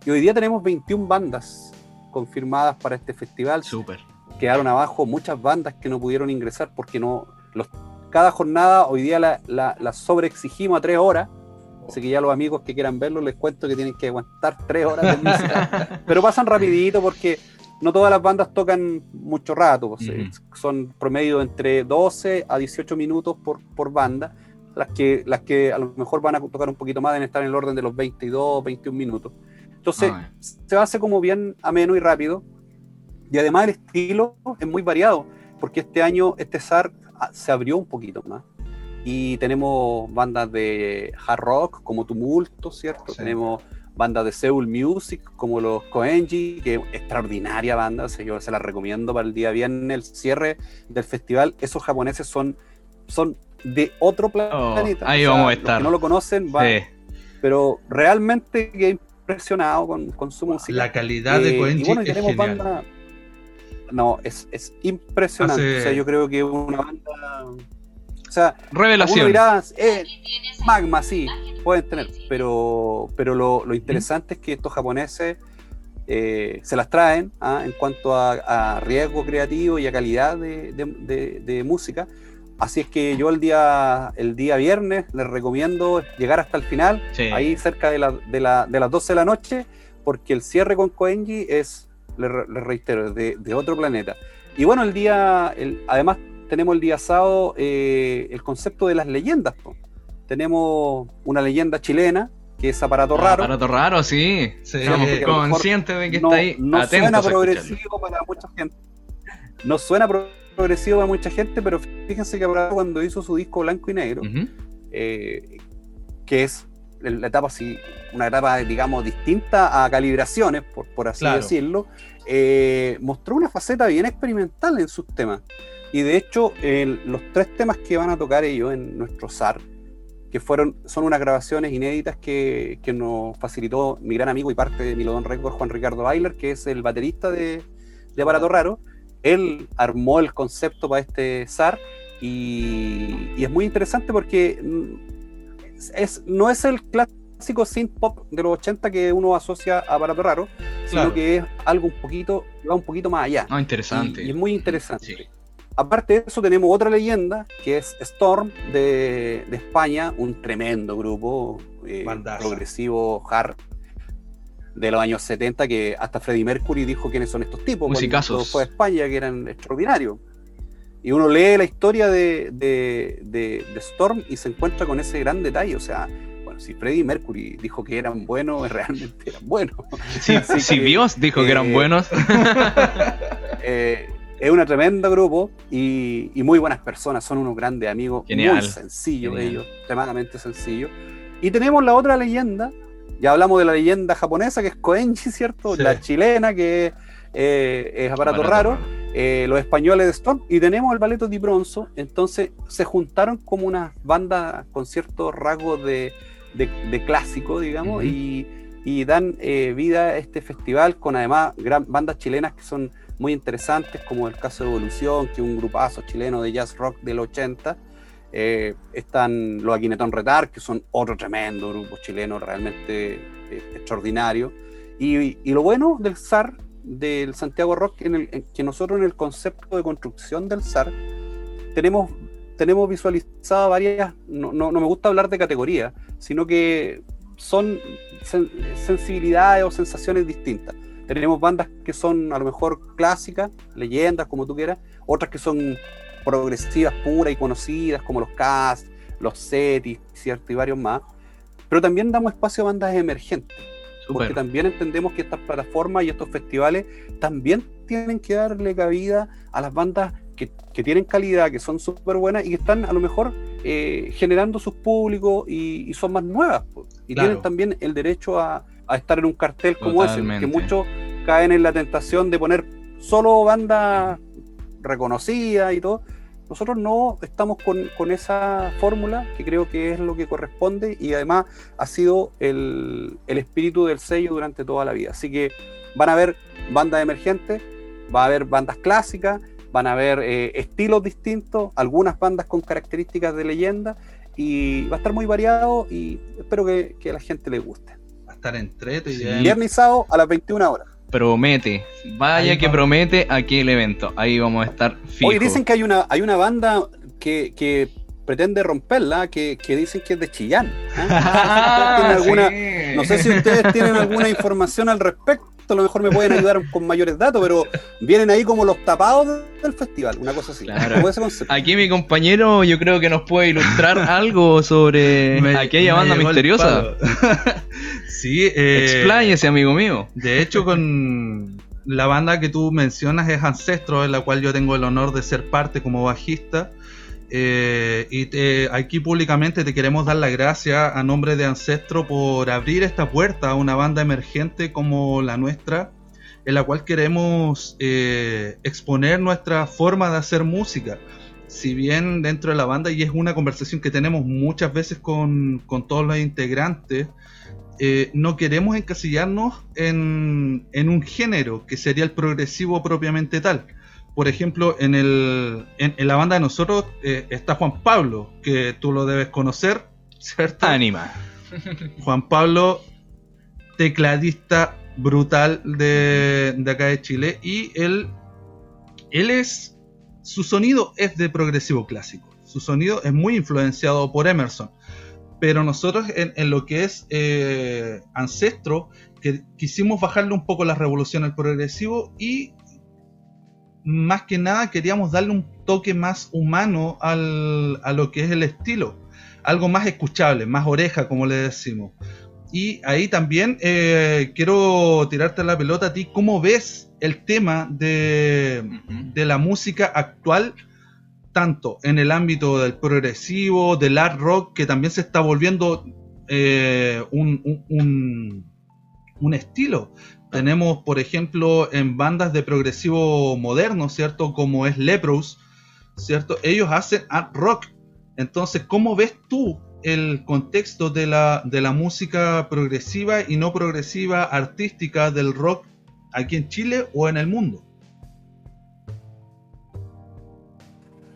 y hoy día tenemos 21 bandas confirmadas para este festival. Súper. Quedaron abajo muchas bandas que no pudieron ingresar porque no los, cada jornada hoy día la, la, la sobreexigimos a tres horas Así que ya los amigos que quieran verlo, les cuento que tienen que aguantar tres horas de música. [LAUGHS] Pero pasan rapidito porque no todas las bandas tocan mucho rato. Pues, eh, son promedio entre 12 a 18 minutos por, por banda. Las que, las que a lo mejor van a tocar un poquito más deben estar en el orden de los 22, 21 minutos. Entonces, ah, se hace como bien ameno y rápido. Y además el estilo es muy variado, porque este año este SAR se abrió un poquito más. Y tenemos bandas de hard rock como Tumulto, ¿cierto? Tenemos bandas de Seoul Music como los Koenji, que es extraordinaria banda, yo se la recomiendo para el día viernes, el cierre del festival. Esos japoneses son, son de otro oh, planeta. ahí vamos a estar. no lo conocen, va, pero realmente he impresionado con, con, su música. La calidad de Koenji y bueno, tenemos Banda, no, es, es impresionante. O sea, yo creo que una banda o sea, Revelación. Eh, magma, sí, pueden tener, pero, pero lo, interesante es que estos japoneses eh, se las traen ¿ah? en cuanto a, riesgo creativo y a calidad de, música. Así es que yo el día, el día viernes les recomiendo llegar hasta el final, ahí cerca de, de, las 12 de la noche, porque el cierre con Koenji es, les, reitero, de, otro planeta. Y bueno, el día, el, además tenemos el día sábado eh, el concepto de las leyendas. Tenemos una leyenda chilena, que es Aparato ah, Raro. Aparato Raro, sí. sí consciente de que está ahí. No suena progresivo para mucha gente. No suena progresivo para mucha gente, pero fíjense que Aparato cuando hizo su disco blanco y negro, eh, que es la etapa así, una etapa, digamos, distinta a calibraciones, por, por así decirlo, eh, mostró una faceta bien experimental en sus temas. Y de hecho, los tres temas que van a tocar ellos en nuestro SAR, que fueron, son unas grabaciones inéditas que, que nos facilitó mi gran amigo y parte de Milodon Record, Juan Ricardo Bailer, que es el baterista de, de Aparato Raro. Él armó el concepto para este SAR y, y es muy interesante porque es, no es el clásico synth pop de los 80 que uno asocia a Aparato Raro, sino que es algo un poquito, va un poquito más allá. Ah, interesante. Y, es muy interesante. Aparte de eso, tenemos otra leyenda que es Storm de, España, un tremendo grupo eh, progresivo hard de los años 70 que hasta Freddie Mercury dijo quiénes son estos tipos. Musicazos. Cuando fue a España, que eran extraordinarios. Y uno lee la historia de, de, Storm y se encuentra con ese gran detalle. O sea, bueno, si Freddie Mercury dijo que eran buenos, [LAUGHS] realmente eran buenos. si Dios dijo que eran eh, buenos. [LAUGHS] eh, es un tremendo grupo y, muy buenas personas, son unos grandes amigos, muy sencillos ellos, extremadamente sencillos. Y tenemos la otra leyenda, ya hablamos de la leyenda japonesa que es Koenji, [LAUGHS] ¿cierto? La chilena que eh, es aparato, raro, eh, los españoles de Stone y tenemos el Baleto di Bronzo, entonces se juntaron como unas bandas con ciertos rasgos de, clásico, digamos, y, dan eh, vida a este festival con además gran, bandas chilenas que son muy interesantes, como el caso de Evolución, que un grupazo chileno de jazz rock del 80. Eh, están los Aquinetón Retar, que son otro tremendo grupo chileno realmente eh, extraordinario. Y, y, lo bueno del SAR, del Santiago Rock, en el, que nosotros en el concepto de construcción del SAR tenemos, tenemos visualizado varias, no, no, no me gusta hablar de categoría, sino que son sensibilidades o sensaciones distintas Tenemos bandas que son a lo mejor clásicas, leyendas, como tú quieras, otras que son progresivas puras y conocidas, como los Cast, los Setis, ¿cierto? Y varios más. Pero también damos espacio a bandas emergentes. Porque también entendemos que estas plataformas y estos festivales también tienen que darle cabida a las bandas que, tienen calidad, que son súper buenas y que están a lo mejor eh, generando sus públicos y, son más nuevas. Y tienen también el derecho a, estar en un cartel como ese, que muchos caen en la tentación de poner solo bandas reconocidas y todo. Nosotros no estamos con, esa fórmula, que creo que es lo que corresponde y además ha sido el, espíritu del sello durante toda la vida. Así que van a haber bandas emergentes, va a haber bandas clásicas, van a haber eh, estilos distintos, algunas bandas con características de leyenda y va a estar muy variado y espero que, a la gente le guste. Va estar entrete y Viernes y sábado a las 21 horas promete. Vaya que promete aquí el evento. Ahí vamos a estar fijos. Hoy dicen que hay una, hay una banda que, pretende romperla, que, dicen que es de Chillán. [LAUGHS] Ah, no sé si ustedes tienen alguna información al respecto. A lo mejor me pueden ayudar [LAUGHS] con mayores datos, pero vienen ahí como los tapados del festival, una cosa así. Aquí mi compañero yo creo que nos puede ilustrar [LAUGHS] algo sobre aquella banda misteriosa. [LAUGHS] Sí, eh, Expláñese, amigo mío. De hecho, con la banda que tú mencionas es Ancestro, en la cual yo tengo el honor de ser parte como bajista. Eh, y aquí públicamente te queremos dar las gracias a nombre de Ancestro por abrir esta puerta a una banda emergente como la nuestra, en la cual queremos eh, exponer nuestra forma de hacer música. Si bien dentro de la banda, y es una conversación que tenemos muchas veces con, con todos los integrantes, eh, no queremos encasillarnos en, un género que sería el progresivo propiamente tal. Por ejemplo, en, el, en, la banda de nosotros eh, está Juan Pablo, que tú lo debes conocer, ¿cierto? Anima. [LAUGHS] Juan Pablo, tecladista brutal de, de acá de Chile, y él, él es, su sonido es de progresivo clásico. Su sonido es muy influenciado por Emerson pero nosotros en, lo que es eh, Ancestro, que quisimos bajarle un poco la revolución al progresivo y más que nada queríamos darle un toque más humano al, a lo que es el estilo, algo más escuchable, más oreja, como le decimos. Y ahí también eh, quiero tirarte la pelota a ti, ¿cómo ves el tema de, de la música actual? tanto en el ámbito del progresivo, del art rock, que también se está volviendo eh, un, estilo. Tenemos, por ejemplo, en bandas de progresivo moderno, ¿cierto? Como es Lepros, ¿cierto? Ellos hacen art rock. Entonces, ¿cómo ves tú el contexto de la, de la música progresiva y no progresiva artística del rock aquí en Chile o en el mundo?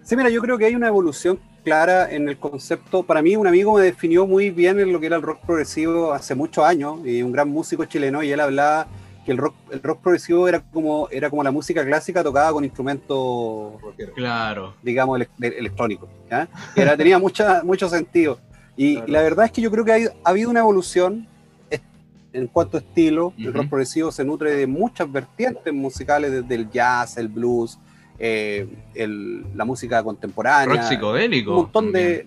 Sí, mira, yo creo que hay una evolución clara en el concepto. Para mí, un amigo me definió muy bien en lo que era el rock progresivo hace muchos años, y un gran músico chileno, y él hablaba que el rock, el rock progresivo era como, era como la música clásica tocada con instrumentos, claro. digamos, electrónicos. [LAUGHS] Era, tenía mucha, mucho sentido. Y, la verdad es que yo creo que ha habido una evolución en cuanto a estilo. El rock progresivo se nutre de muchas vertientes musicales, desde el jazz, el blues, eh, la música contemporánea. Rock psicodélico. Un montón de,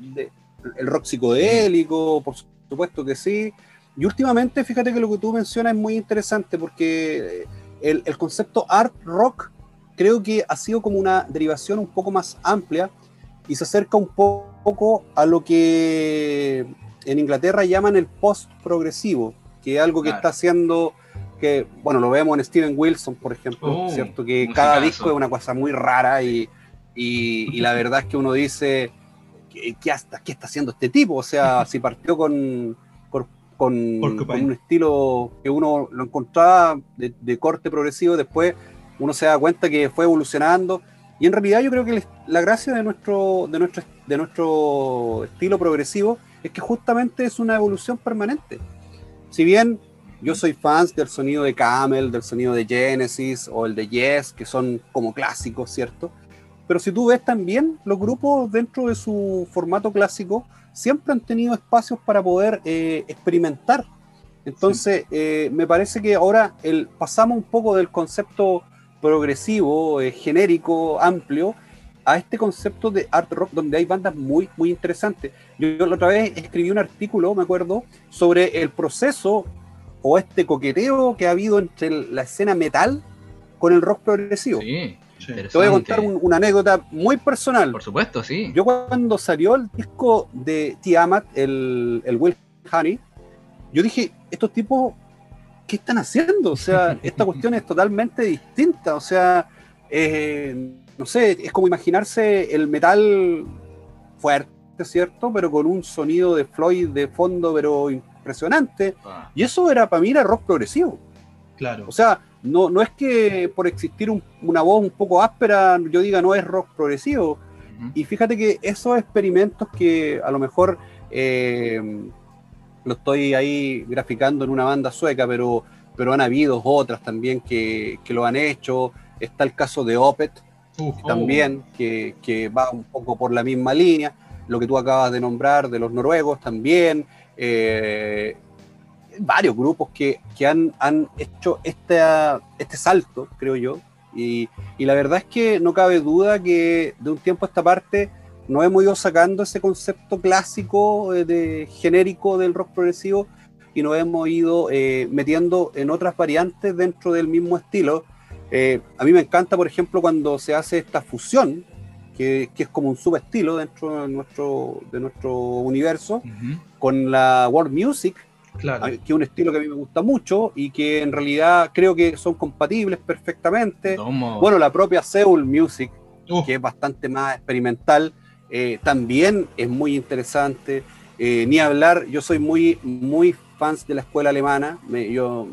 El rock psicodélico, por supuesto que sí. Y últimamente, fíjate que lo que tú mencionas es muy interesante porque el, concepto art rock creo que ha sido como una derivación un poco más amplia y se acerca un poco a lo que en Inglaterra llaman el post progresivo, que es algo que está haciendo que, bueno, lo vemos en Steven Wilson, por ejemplo, oh, ¿cierto? Que cada disco es una cosa muy rara y, [LAUGHS] y, la verdad es que uno dice, ¿qué, qué, está, ¿qué está haciendo este tipo? O sea, si partió con, con, con, un estilo que uno lo encontraba de, corte progresivo, después uno se da cuenta que fue evolucionando. Y en realidad yo creo que la gracia de nuestro, de nuestro, de nuestro estilo progresivo es que justamente es una evolución permanente. Si bien yo soy fan del sonido de Camel, del sonido de Genesis o el de Yes, que son como clásicos, ¿cierto? Pero si tú ves también, los grupos dentro de su formato clásico siempre han tenido espacios para poder eh, experimentar. Entonces, eh, me parece que ahora el, pasamos un poco del concepto progresivo, eh, genérico, amplio, a este concepto de art rock donde hay bandas muy, muy interesantes. Yo, la otra vez escribí un artículo, me acuerdo, sobre el proceso o este coqueteo que ha habido entre la escena metal con el rock progresivo. Sí, Te voy a contar una anécdota muy personal. Por supuesto, sí. Yo cuando salió el disco de Tiamat, el, el Will Honey, yo dije, estos tipos, ¿qué están haciendo? O sea, [LAUGHS] esta cuestión es totalmente distinta. O sea, eh, no sé, es como imaginarse el metal fuerte, ¿cierto? Pero con un sonido de Floyd de fondo, pero impresionante. Ah. Y eso era para mí era rock progresivo. Claro. O sea, no, no es que por existir una voz un poco áspera yo diga no es rock progresivo. Y fíjate que esos experimentos que a lo mejor eh, lo estoy ahí graficando en una banda sueca, pero, pero han habido otras también que, que lo han hecho. Está el caso de Opet, también, que, va un poco por la misma línea. Lo que tú acabas de nombrar de los noruegos también. Eh, varios grupos que, han, han, hecho este, este salto, creo yo. Y, y, la verdad es que no cabe duda que de un tiempo a esta parte nos hemos ido sacando ese concepto clásico eh, de genérico del rock progresivo y nos hemos ido eh, metiendo en otras variantes dentro del mismo estilo eh, a mí me encanta, por ejemplo, cuando se hace esta fusión, que, es como un subestilo dentro de nuestro, de nuestro universo, con la world music, claro. que es un estilo que a mí me gusta mucho y que en realidad creo que son compatibles perfectamente. Bueno, la propia Seoul Music, que es bastante más experimental, eh, también es muy interesante. Eh, ni hablar, yo soy muy, muy fans de la escuela alemana, yo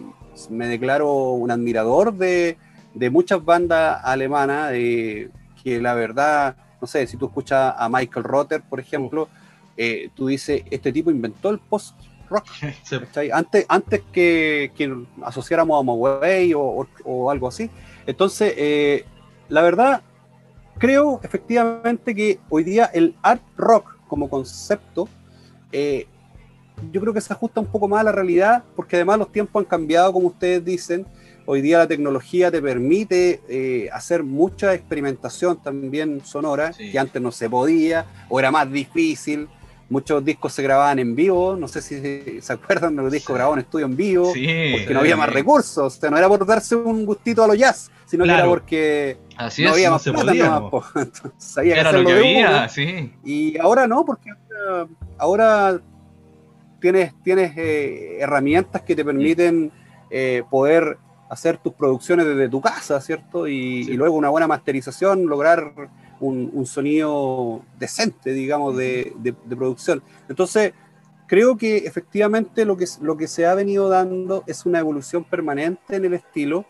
me declaro un admirador de, de muchas bandas alemanas eh, que la verdad, no sé, si tú escuchas a Michael Rotter, por ejemplo, eh, tú dices, este tipo inventó el post-rock. [LAUGHS] Antes, antes que, que, asociáramos a Moway o, o, algo así. Entonces, eh, la verdad, creo efectivamente que hoy día el art rock como concepto, yo creo que se ajusta un poco más a la realidad, porque además los tiempos han cambiado, como ustedes dicen, Hoy día la tecnología te permite eh, hacer mucha experimentación también sonora, que antes no se podía o era más difícil. Muchos discos se grababan en vivo, no sé si se acuerdan de los discos grabados en estudio en vivo, porque no había más recursos. O sea, no era por darse un gustito a lo jazz, sino que era porque no había más plata. era lo que había, sí. Y ahora no, porque ahora, tienes, tienes eh, herramientas que te permiten eh, poder hacer tus producciones desde tu casa, ¿cierto? Y, luego una buena masterización, lograr un, sonido decente, digamos, de, producción. Entonces, creo que efectivamente lo que, lo que se ha venido dando es una evolución permanente en el estilo,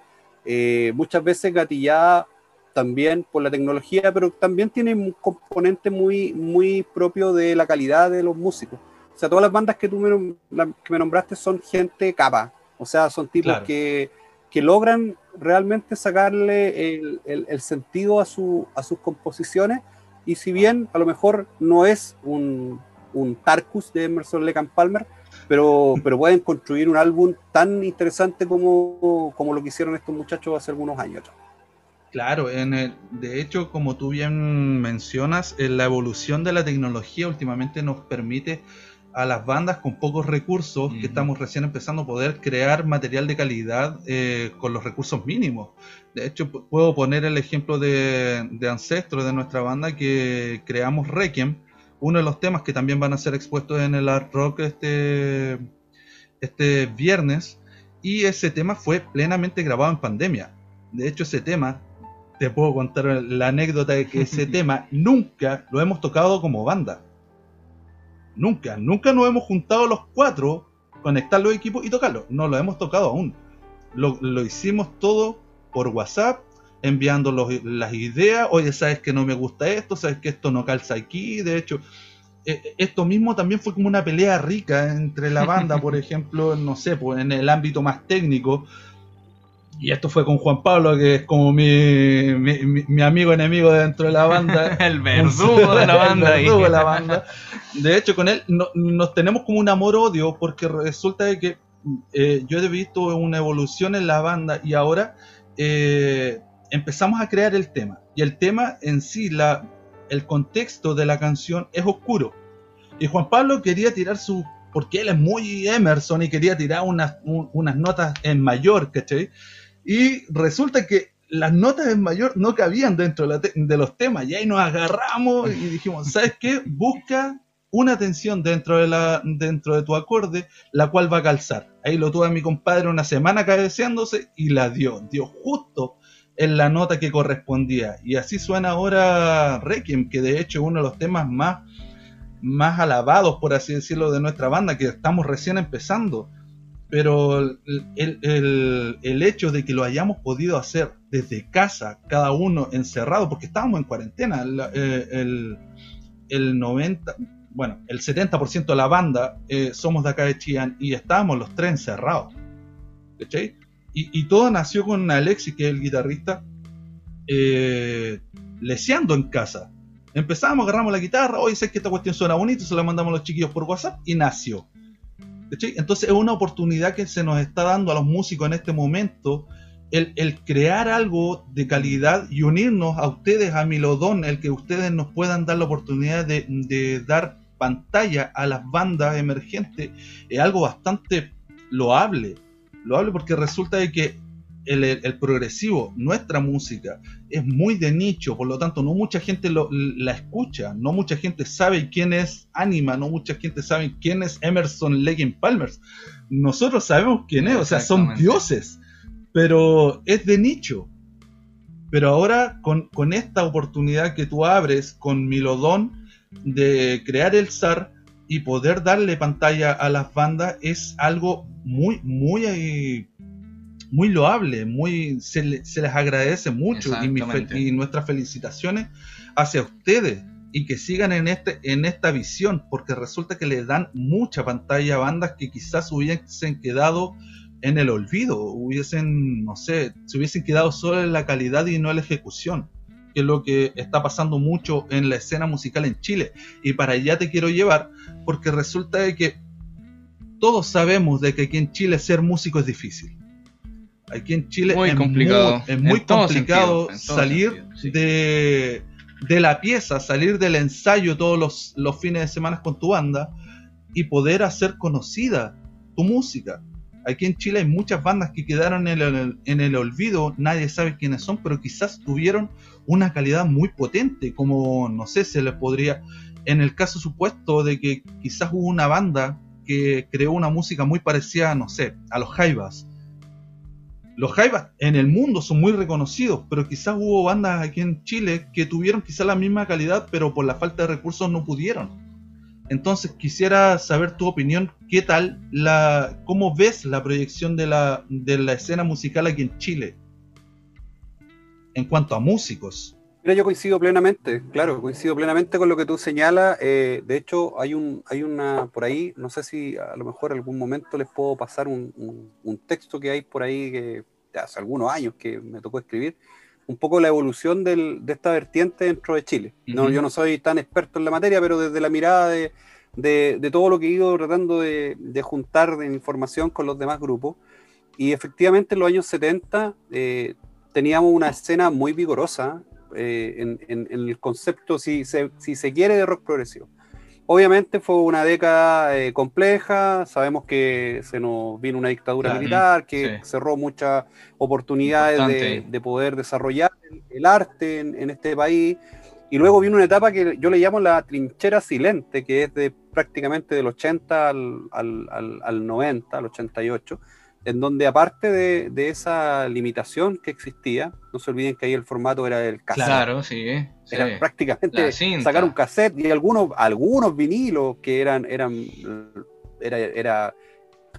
eh, muchas veces gatillada también por la tecnología, pero también tiene un componente muy, muy propio de la calidad de los músicos. O sea, todas las bandas que tú me, que me nombraste son gente capa, o sea, son tipos que que logran realmente sacarle el, sentido a, su, a sus composiciones y si bien a lo mejor no es un, un Tarkus de Emerson Lake Palmer, pero, [LAUGHS] pero pueden construir un álbum tan interesante como, como lo que hicieron estos muchachos hace algunos años. Claro, en el, de hecho, como tú bien mencionas, la evolución de la tecnología últimamente nos permite a las bandas con pocos recursos, que estamos recién empezando a poder crear material de calidad eh, con los recursos mínimos. De hecho, puedo poner el ejemplo de, de Ancestro, de nuestra banda, que creamos Requiem, uno de los temas que también van a ser expuestos en el Art Rock este, este viernes, y ese tema fue plenamente grabado en pandemia. De hecho, ese tema, te puedo contar la anécdota de que ese [LAUGHS] tema nunca lo hemos tocado como banda Nunca, nunca nos hemos juntado los cuatro, conectar los equipos y tocarlo. No lo hemos tocado aún. Lo, hicimos todo por WhatsApp, enviando las ideas. Oye, sabes que no me gusta esto, sabes que esto no calza aquí. De hecho, eh, esto mismo también fue como una pelea rica entre la banda, [LAUGHS] por ejemplo, no sé, pues en el ámbito más técnico y esto fue con Juan Pablo, que es como mi, mi, amigo enemigo dentro de la banda. [LAUGHS] el verdugo de la [LAUGHS] banda. el verdugo de la banda. De hecho, con él nos tenemos como un amor-odio porque resulta de que eh, yo he visto una evolución en la banda y ahora eh, empezamos a crear el tema. Y el tema en sí, la, el contexto de la canción es oscuro. Y Juan Pablo quería tirar su... Porque él es muy Emerson y quería tirar unas, unas notas en mayor, ¿cachai? Y resulta que las notas en mayor no cabían dentro de, los temas. Y ahí nos agarramos y dijimos, ¿sabes qué? Busca una tensión dentro de, la, dentro de tu acorde, la cual va a calzar. Ahí lo tuve mi compadre una semana cabeceándose y la dio. Dio justo en la nota que correspondía. Y así suena ahora Requiem, que de hecho es uno de los temas más, más alabados, por así decirlo, de nuestra banda, que estamos recién empezando. Pero el, el hecho de que lo hayamos podido hacer desde casa, cada uno encerrado, porque estábamos en cuarentena, eh, el, el 90, bueno, el 70% de la banda eh, somos de acá de Chillán y estábamos los tres encerrados. ¿Cachai? Y, todo nació con Alexis, que es el guitarrista, eh, leseando en casa. Empezamos, agarramos la guitarra, hoy sé que esta cuestión suena bonito, se la mandamos a los chiquillos por WhatsApp y nació. ¿Cachai? Entonces es una oportunidad que se nos está dando a los músicos en este momento el, crear algo de calidad y unirnos a ustedes, a Milodón, el que ustedes nos puedan dar la oportunidad de, dar pantalla a las bandas emergentes, es algo bastante loable. Loable porque resulta de que el, progresivo, nuestra música, es muy de nicho, por lo tanto no mucha gente la escucha, no mucha gente sabe quién es Anima, no mucha gente sabe quién es Emerson Legging Palmers. Nosotros sabemos quién es, o sea, son dioses pero es de nicho. Pero ahora con, esta oportunidad que tú abres con Milodón de crear el SAR y poder darle pantalla a las bandas es algo muy, muy, eh, muy loable, muy, se, les agradece mucho y, y, nuestras felicitaciones hacia ustedes y que sigan en, este, en esta visión porque resulta que le dan mucha pantalla a bandas que quizás hubiesen quedado en el olvido, hubiesen, no sé, se hubiesen quedado solo en la calidad y no en la ejecución, que es lo que está pasando mucho en la escena musical en Chile. Y para allá te quiero llevar, porque resulta de que todos sabemos de que aquí en Chile ser músico es difícil. Aquí en Chile es complicado. muy, es muy complicado salir de, de, la pieza, salir del ensayo todos los, los fines de semana con tu banda y poder hacer conocida tu música Aquí en Chile hay muchas bandas que quedaron en el, olvido, nadie sabe quiénes son, pero quizás tuvieron una calidad muy potente, como no sé, se les podría, en el caso supuesto de que quizás hubo una banda que creó una música muy parecida, no sé, a los Jaivas. Los Jaivas en el mundo son muy reconocidos, pero quizás hubo bandas aquí en Chile que tuvieron quizás la misma calidad, pero por la falta de recursos no pudieron. Entonces quisiera saber tu opinión, ¿qué tal la, cómo ves la proyección de la, de la escena musical aquí en Chile? En cuanto a músicos. Mira, yo coincido plenamente, claro, coincido plenamente con lo que tú señalas. Eh, de hecho, hay un, hay una por ahí, no sé si a lo mejor en algún momento les puedo pasar un, un texto que hay por ahí que hace algunos años que me tocó escribir, un poco la evolución de esta vertiente dentro de Chile. no, yo no soy tan experto en la materia, pero desde la mirada de, todo lo que he ido tratando de, juntar de información con los demás grupos, y efectivamente en los años 70 eh, teníamos una escena muy vigorosa eh, en, el concepto, si si se quiere, de rock progresivo. Obviamente fue una década eh, compleja, sabemos que se nos vino una dictadura militar, que cerró muchas oportunidades de, poder desarrollar el, arte en, este país, y luego vino una etapa que yo le llamo la trinchera silente, que es de prácticamente del 80 al, al, al 90, al 88, en donde aparte de, esa limitación que existía, no se olviden que ahí el formato era el cassette. Claro, sí. Era prácticamente sacar un cassette y algunos, algunos vinilos que eran, eran era, era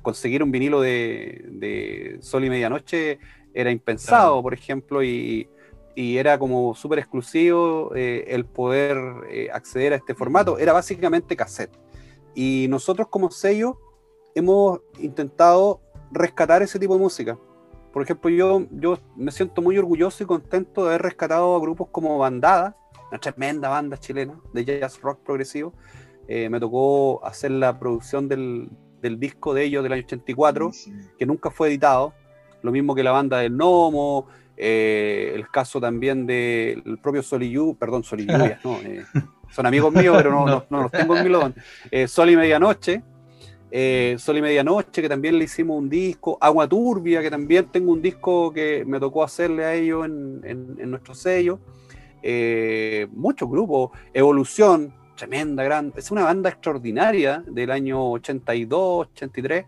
conseguir un vinilo de, Sol y Medianoche era impensado, por ejemplo, y, era como súper exclusivo eh, el poder eh, acceder a este formato. Era básicamente cassette. Y nosotros como sello hemos intentado rescatar ese tipo de música. Por ejemplo, yo, yo me siento muy orgulloso y contento de haber rescatado a grupos como Bandada, una tremenda banda chilena de jazz rock progresivo. Eh, me tocó hacer la producción del, del disco de ellos del año 84, que nunca fue editado, lo mismo que la banda del Nomo, eh, el caso también del propio Soliyu, perdón, Soliyu, [LAUGHS] no, eh, son amigos míos, pero no, no. los tengo en mi eh, Sol y Medianoche, eh, Sol y Medianoche, que también le hicimos un disco, Agua Turbia, que también tengo un disco que me tocó hacerle a ellos en, en, nuestro sello, muchos grupos, Evolución, tremenda, grande, es una banda extraordinaria del año 82, 83,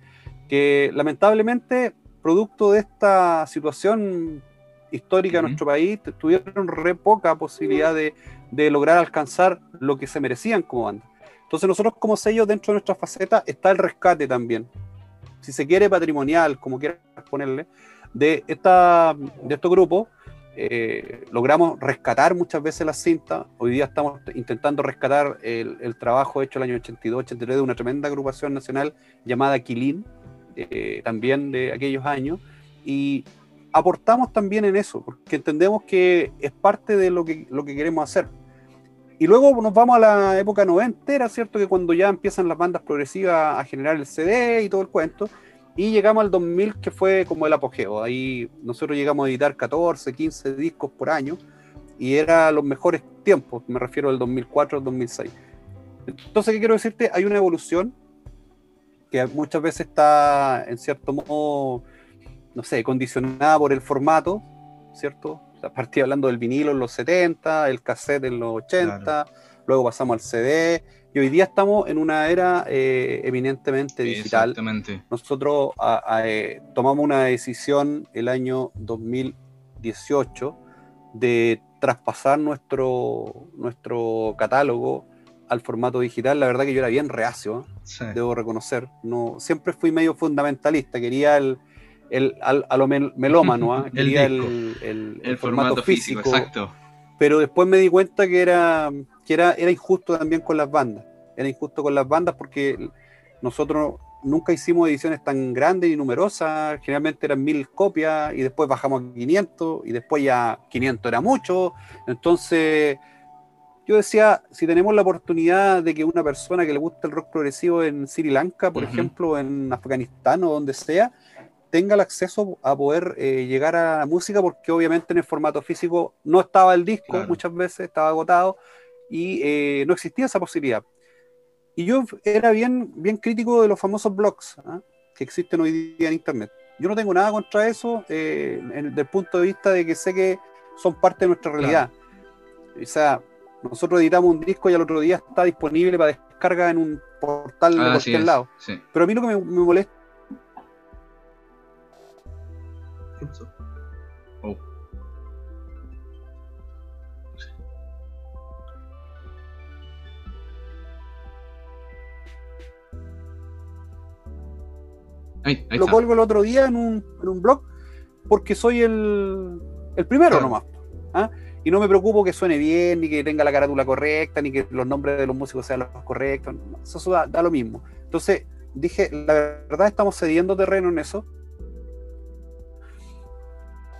que lamentablemente, producto de esta situación histórica de nuestro país, tuvieron re poca posibilidad de, lograr alcanzar lo que se merecían como banda. Entonces nosotros como sello dentro de nuestra faceta está el rescate también, si se quiere patrimonial, como quieras ponerle, de, esta, de estos grupos. Eh, logramos rescatar muchas veces las cintas. Hoy día estamos intentando rescatar el, trabajo hecho el año 82, 83 de una tremenda agrupación nacional llamada Quilín, eh, también de aquellos años. Y aportamos también en eso, porque entendemos que es parte de lo que, lo que queremos hacer. Y luego nos vamos a la época noventera, ¿cierto? Que cuando ya empiezan las bandas progresivas a generar el CD y todo el cuento. Y llegamos al 2000, que fue como el apogeo. Ahí nosotros llegamos a editar 14, 15 discos por año. Y era los mejores tiempos, me refiero al 2004 al 2006. Entonces, ¿qué quiero decirte? Hay una evolución que muchas veces está, en cierto modo, no sé, condicionada por el formato, ¿cierto? A partir hablando del vinilo en los 70, el cassette en los 80, luego pasamos al CD, y hoy día estamos en una era eh, eminentemente digital. Exactamente. Nosotros eh, tomamos una decisión el año 2018 de traspasar nuestro, nuestro catálogo al formato digital. La verdad que yo era bien reacio, ¿eh? debo reconocer. No, siempre fui medio fundamentalista, quería el, el, a lo melómano, ¿ah? [LAUGHS] el, el, el, formato, físico, exacto. Pero después me di cuenta que era, que era, era injusto también con las bandas. Era injusto con las bandas porque nosotros nunca hicimos ediciones tan grandes y numerosas, generalmente eran mil copias y después bajamos a 500 y después ya 500 era mucho. Entonces yo decía, si tenemos la oportunidad de que una persona que le guste el rock progresivo en Sri Lanka, por ejemplo, en Afganistán o donde sea, tenga el acceso a poder eh, llegar a la música, porque obviamente en el formato físico no estaba el disco, muchas veces estaba agotado y eh, no existía esa posibilidad. Y yo era bien, bien crítico de los famosos blogs ¿ah? que existen hoy día en Internet. Yo no tengo nada contra eso eh, desde el punto de vista de que sé que son parte de nuestra realidad. O sea, nosotros editamos un disco y al otro día está disponible para descarga en un portal de cualquier lado. Pero a mí lo que me molesta Oh. lo colgo el otro día en un, en un blog porque soy el, el primero nomás. ¿ah? Y no me preocupo que suene bien, ni que tenga la carátula correcta, ni que los nombres de los músicos sean los correctos. Eso da, da lo mismo. Entonces dije, la verdad estamos cediendo terreno en eso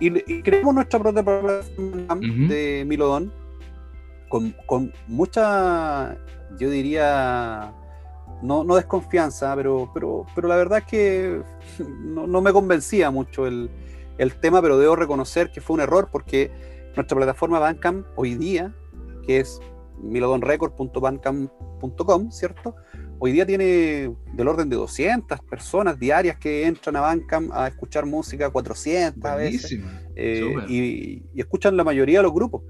y, creamos nuestra propia plataforma de Milodon con, con, mucha, yo diría, no, no desconfianza, pero, pero, pero la verdad es que [LAUGHS] no, no me convencía mucho el, el, tema, pero debo reconocer que fue un error porque nuestra plataforma Bandcamp hoy día, que es milodonrecord.bandcamp.com, ¿cierto? Hoy día tiene del orden de 200 personas diarias que entran a Bandcamp a escuchar música, 400 a veces, eh, y, escuchan la mayoría de los grupos.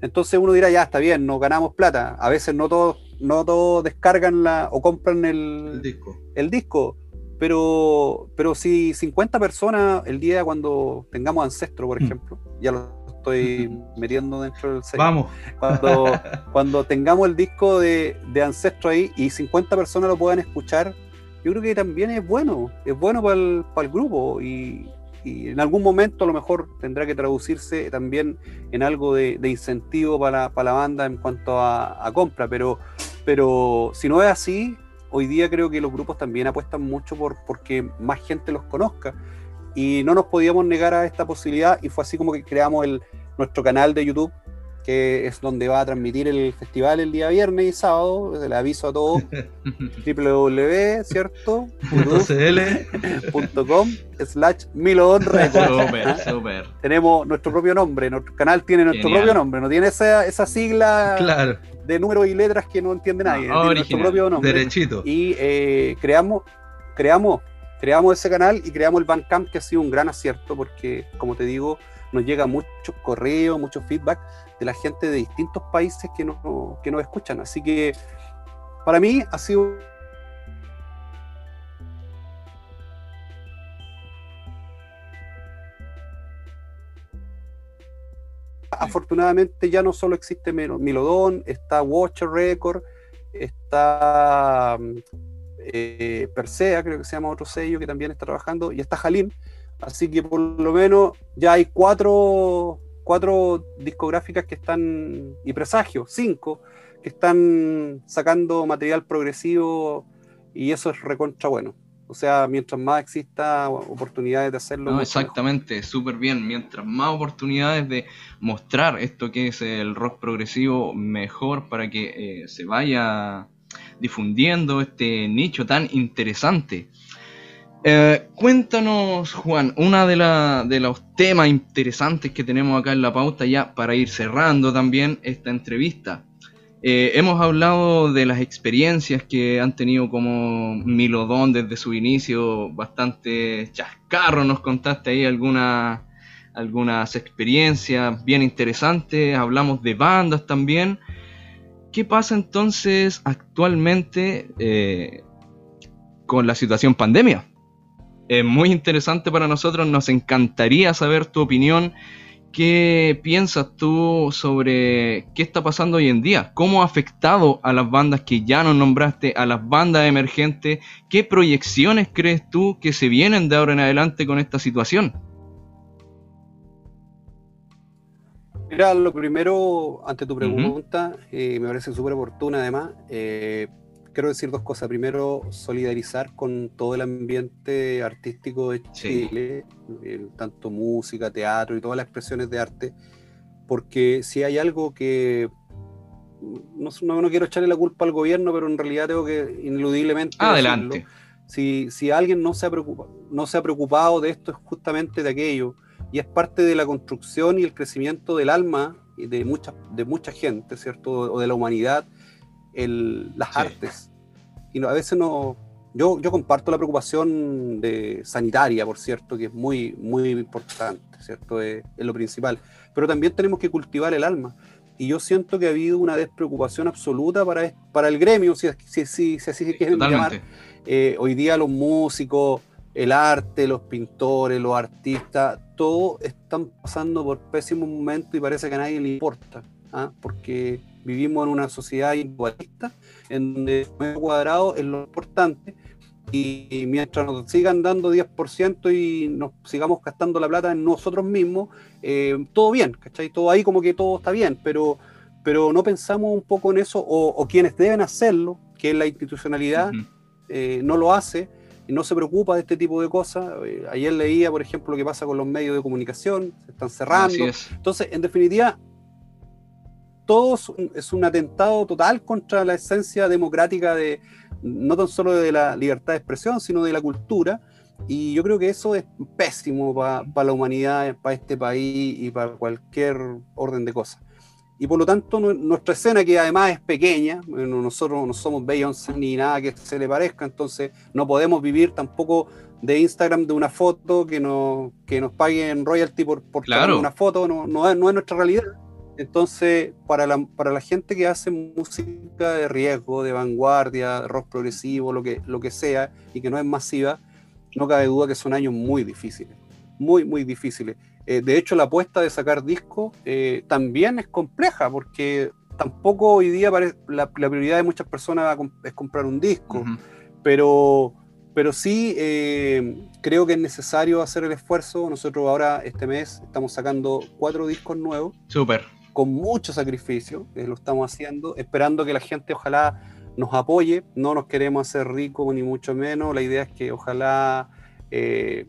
Entonces uno dirá, ya está bien, no ganamos plata. A veces no todos, no todos descargan la, o compran el, disco. el disco. Pero, pero si 50 personas el día cuando tengamos Ancestro, por mm. ejemplo, ya lo estoy metiendo dentro del sello. Vamos. Cuando, [LAUGHS] cuando tengamos el disco de, de, Ancestro ahí y 50 personas lo puedan escuchar, yo creo que también es bueno, es bueno para el, para el grupo y, y, en algún momento a lo mejor tendrá que traducirse también en algo de, de incentivo para, para, la banda en cuanto a, a, compra, pero, pero si no es así, hoy día creo que los grupos también apuestan mucho por porque más gente los conozca y no nos podíamos negar a esta posibilidad y fue así como que creamos el, nuestro canal de YouTube que es donde va a transmitir el festival el día viernes y sábado. Le aviso a todos, [LAUGHS] www, ¿cierto? .com slash Milodon Super, super. Tenemos nuestro propio nombre, nuestro canal tiene nuestro propio nombre, no tiene esa, esa sigla claro. de números y letras que no entiende nadie. tiene nuestro propio nombre. Derechito. Y eh, creamos, creamos, creamos ese canal y creamos el Bandcamp que ha sido un gran acierto porque, como te digo, nos llega muchos correos, mucho feedback de la gente de distintos países que nos, que nos escuchan. Así que para mí ha sido afortunadamente ya no solo existe Milodón, está Watcher Record, está eh, Persea, creo que se llama otro sello que también está trabajando, y está Halim. Así que por lo menos ya hay cuatro, cuatro discográficas que están, y presagios, cinco, que están sacando material progresivo y eso es recontra bueno. O sea, mientras más exista oportunidades de hacerlo. No, exactamente, súper bien. Mientras más oportunidades de mostrar esto que es el rock progresivo, mejor para que eh, se vaya difundiendo este nicho tan interesante. Eh, cuéntanos, Juan, una de, de los temas interesantes que tenemos acá en la pauta, ya para ir cerrando también esta entrevista. Eh, hemos hablado de las experiencias que han tenido como Milodón desde su inicio, bastante chascarro, nos contaste ahí algunas algunas experiencias bien interesantes, hablamos de bandas también. ¿Qué pasa entonces actualmente eh, con la situación pandemia? Es muy interesante para nosotros, nos encantaría saber tu opinión ¿Qué piensas tú sobre qué está pasando hoy en día? ¿Cómo ha afectado a las bandas que ya nos nombraste, a las bandas emergentes? ¿Qué proyecciones crees tú que se vienen de ahora en adelante con esta situación? Mira, lo primero, ante tu pregunta, eh, me parece súper oportuna además. Eh, quiero decir dos cosas. Primero, solidarizar con todo el ambiente artístico de Chile, tanto música, teatro y todas las expresiones de arte, porque si hay algo que no, no, quiero echarle la culpa al gobierno, pero en realidad tengo que ineludiblemente. Adelante. si, si alguien no se, ha preocupado, no se ha preocupado de esto, es justamente de aquello, y es parte de la construcción y el crecimiento del alma de mucha, de mucha gente, ¿cierto? O de la humanidad las artes. Y a veces no. Yo, yo comparto la preocupación de sanitaria, por cierto, que es muy, muy importante, ¿cierto? Es, lo principal. Pero también tenemos que cultivar el alma. Y yo siento que ha habido una despreocupación absoluta para, para el gremio, si, si, si, si así se quieren llamar. Eh, hoy día los músicos, el arte, los pintores, los artistas, todos están pasando por pésimos momentos y parece que a nadie le importa. ¿ah? Porque vivimos en una sociedad igualista, en donde el cuadrado es lo importante, y mientras nos sigan dando 10% y nos sigamos gastando la plata en nosotros mismos, eh, todo bien, ¿cachai? Todo ahí como que todo está bien, pero, pero no pensamos un poco en eso, o, quienes deben hacerlo, que es la institucionalidad, eh, no lo hace, no se preocupa de este tipo de cosas. Eh, ayer leía, por ejemplo, lo que pasa con los medios de comunicación, se están cerrando. Entonces, en definitiva, todo es un, atentado total contra la esencia democrática de no tan solo de la libertad de expresión, sino de la cultura. Y yo creo que eso es pésimo para la humanidad, para este país y para cualquier orden de cosas. Y por lo tanto, nuestra escena, que además es pequeña, nosotros no somos Beyoncé ni nada que se le parezca, entonces no podemos vivir tampoco de Instagram de una foto que, no, que nos paguen royalty por, por una foto, no, no, es, no es nuestra realidad. Entonces, para la, para la gente que hace música de riesgo, de vanguardia, rock progresivo, lo que, lo que sea, y que no es masiva, no cabe duda que son años muy difíciles, muy, muy difíciles. Eh, de hecho, la apuesta de sacar disco eh, también es compleja, porque tampoco hoy día la, prioridad de muchas personas es comprar un disco, pero, pero sí eh, creo que es necesario hacer el esfuerzo. Nosotros ahora, este mes, estamos sacando cuatro discos nuevos. Súper. Con mucho sacrificio, lo estamos haciendo, esperando que la gente ojalá nos apoye, no nos queremos hacer ricos ni mucho menos, la idea es que ojalá eh,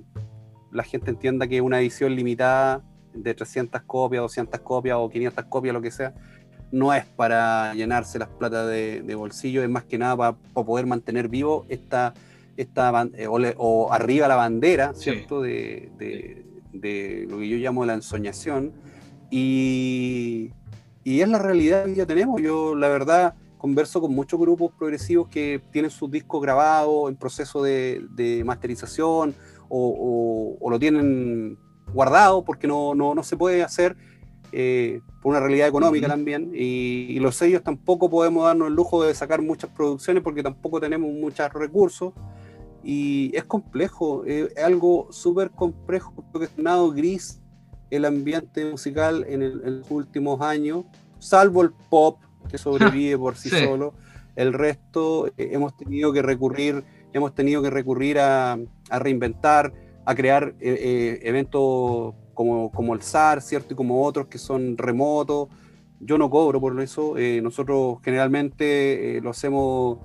la gente entienda que una edición limitada de 300 copias, 200 copias o 500 copias, lo que sea, no es para llenarse las platas de, bolsillo, es más que nada para, poder mantener vivo esta, esta eh, o, arriba la bandera, ¿cierto? De, de, lo que yo llamo la ensoñación. Y, y es la realidad que ya tenemos. Yo, la verdad, converso con muchos grupos progresivos que tienen sus discos grabados en proceso de, masterización o, lo tienen guardado porque no, no, no se puede hacer eh, por una realidad económica también. Y, los sellos tampoco podemos darnos el lujo de sacar muchas producciones porque tampoco tenemos muchos recursos. Y es complejo, es algo súper complejo, porque es nada gris el ambiente musical en, en los últimos años, salvo el pop, que [LAUGHS] sobrevive por sí, solo. El resto eh, hemos tenido que recurrir, hemos tenido que recurrir a, reinventar, a crear eh, eh, eventos como, como el SAR, ¿cierto? Y como otros que son remotos. Yo no cobro por eso. nosotros generalmente lo hacemos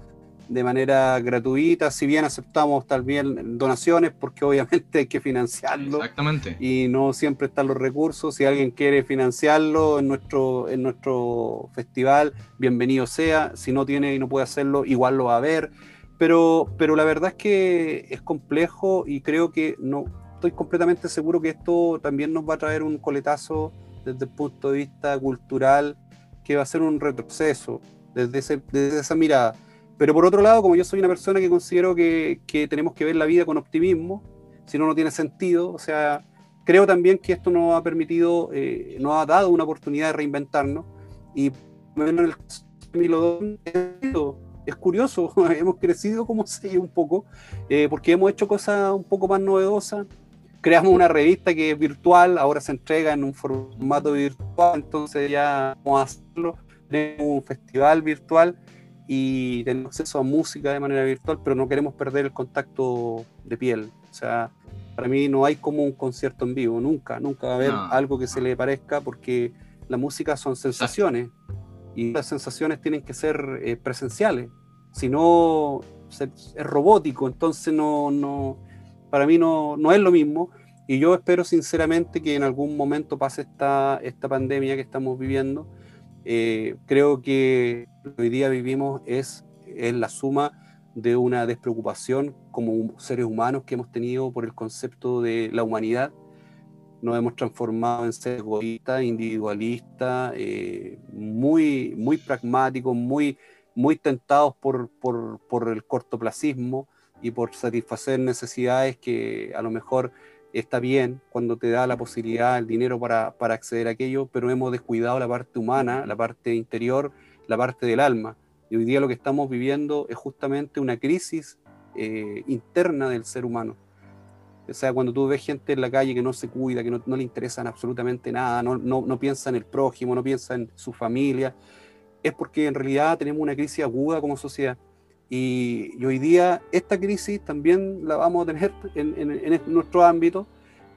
de manera gratuita, si bien aceptamos también donaciones, porque obviamente hay que financiarlo. Exactamente. Y no siempre están los recursos. Si alguien quiere financiarlo en nuestro, en nuestro festival, bienvenido sea. Si no tiene y no puede hacerlo, igual lo va a ver. Pero, pero la verdad es que es complejo y creo que no estoy completamente seguro que esto también nos va a traer un coletazo desde el punto de vista cultural, que va a ser un retroceso desde, ese, desde esa mirada pero por otro lado, como yo soy una persona que considero que, tenemos que ver la vida con optimismo, si no, no tiene sentido. O sea, creo también que esto nos ha permitido, eh, nos ha dado una oportunidad de reinventarnos. Y en el es curioso, [LAUGHS] hemos crecido como sello un poco, eh, porque hemos hecho cosas un poco más novedosas. Creamos una revista que es virtual, ahora se entrega en un formato virtual, entonces ya vamos a hacerlo. Tenemos un festival virtual y tenemos acceso a música de manera virtual, pero no queremos perder el contacto de piel. O sea, para mí no hay como un concierto en vivo, nunca, nunca va a haber algo que se le parezca porque la música son sensaciones y las sensaciones tienen que ser eh, presenciales, si no es robótico, entonces no, no, para mí no, no es lo mismo. Y yo espero sinceramente que en algún momento pase esta, esta pandemia que estamos viviendo eh, creo que hoy día vivimos es, es la suma de una despreocupación como seres humanos que hemos tenido por el concepto de la humanidad. Nos hemos transformado en seres egoístas, individualistas, eh, muy, muy pragmáticos, muy, muy tentados por, por, por el cortoplacismo y por satisfacer necesidades que a lo mejor está bien cuando te da la posibilidad, el dinero para, acceder a aquello, pero hemos descuidado la parte humana, la parte interior, la parte del alma. Y hoy día lo que estamos viviendo es justamente una crisis eh, interna del ser humano. O sea, cuando tú ves gente en la calle que no se cuida, que no, le interesan absolutamente nada, no, no, piensa en el prójimo, no piensa en su familia, es porque en realidad tenemos una crisis aguda como sociedad. Y, hoy día esta crisis también la vamos a tener en, nuestro ámbito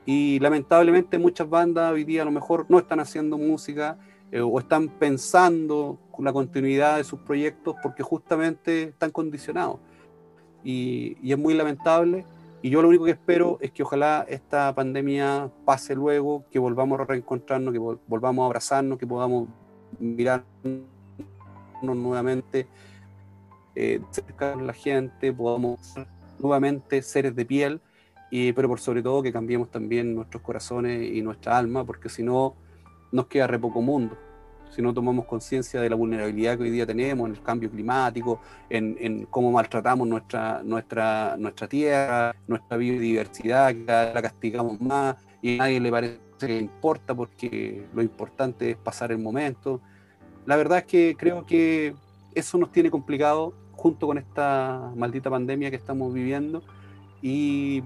y lamentablemente muchas bandas hoy día a lo mejor no están haciendo música eh, o están pensando la continuidad de sus proyectos porque justamente están condicionados. Y, y, es muy lamentable. Y yo lo único que espero es que ojalá esta pandemia pase luego, que volvamos a reencontrarnos, que volvamos a abrazarnos, que podamos mirarnos nuevamente eh, cerca la gente, podamos ser nuevamente seres de piel, y, pero por sobre todo que cambiemos también nuestros corazones y nuestra alma, porque si no, nos queda re poco mundo. Si no tomamos conciencia de la vulnerabilidad que hoy día tenemos en el cambio climático, en, cómo maltratamos nuestra, nuestra, nuestra tierra, nuestra biodiversidad, que la castigamos más y a nadie le parece que importa porque lo importante es pasar el momento. La verdad es que creo que eso nos tiene complicado junto con esta maldita pandemia que estamos viviendo. Y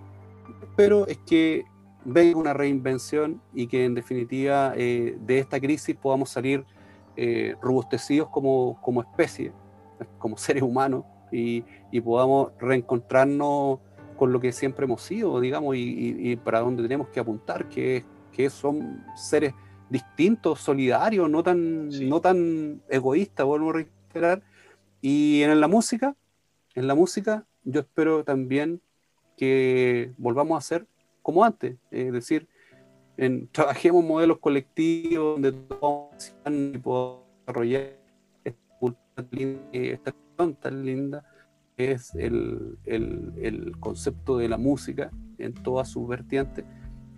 espero es que venga una reinvención y que en definitiva eh, de esta crisis podamos salir eh, robustecidos como, como especie, como seres humanos, y, podamos reencontrarnos con lo que siempre hemos sido, digamos, y, para donde tenemos que apuntar, que, que son seres distintos, solidarios, no tan, no tan egoístas, vuelvo a reiterar, y en la música, en la música, yo espero también que volvamos a ser como antes, es decir, en, trabajemos modelos colectivos donde todos podamos desarrollar esta cultura esta tan linda que es el, el, concepto de la música en todas sus vertientes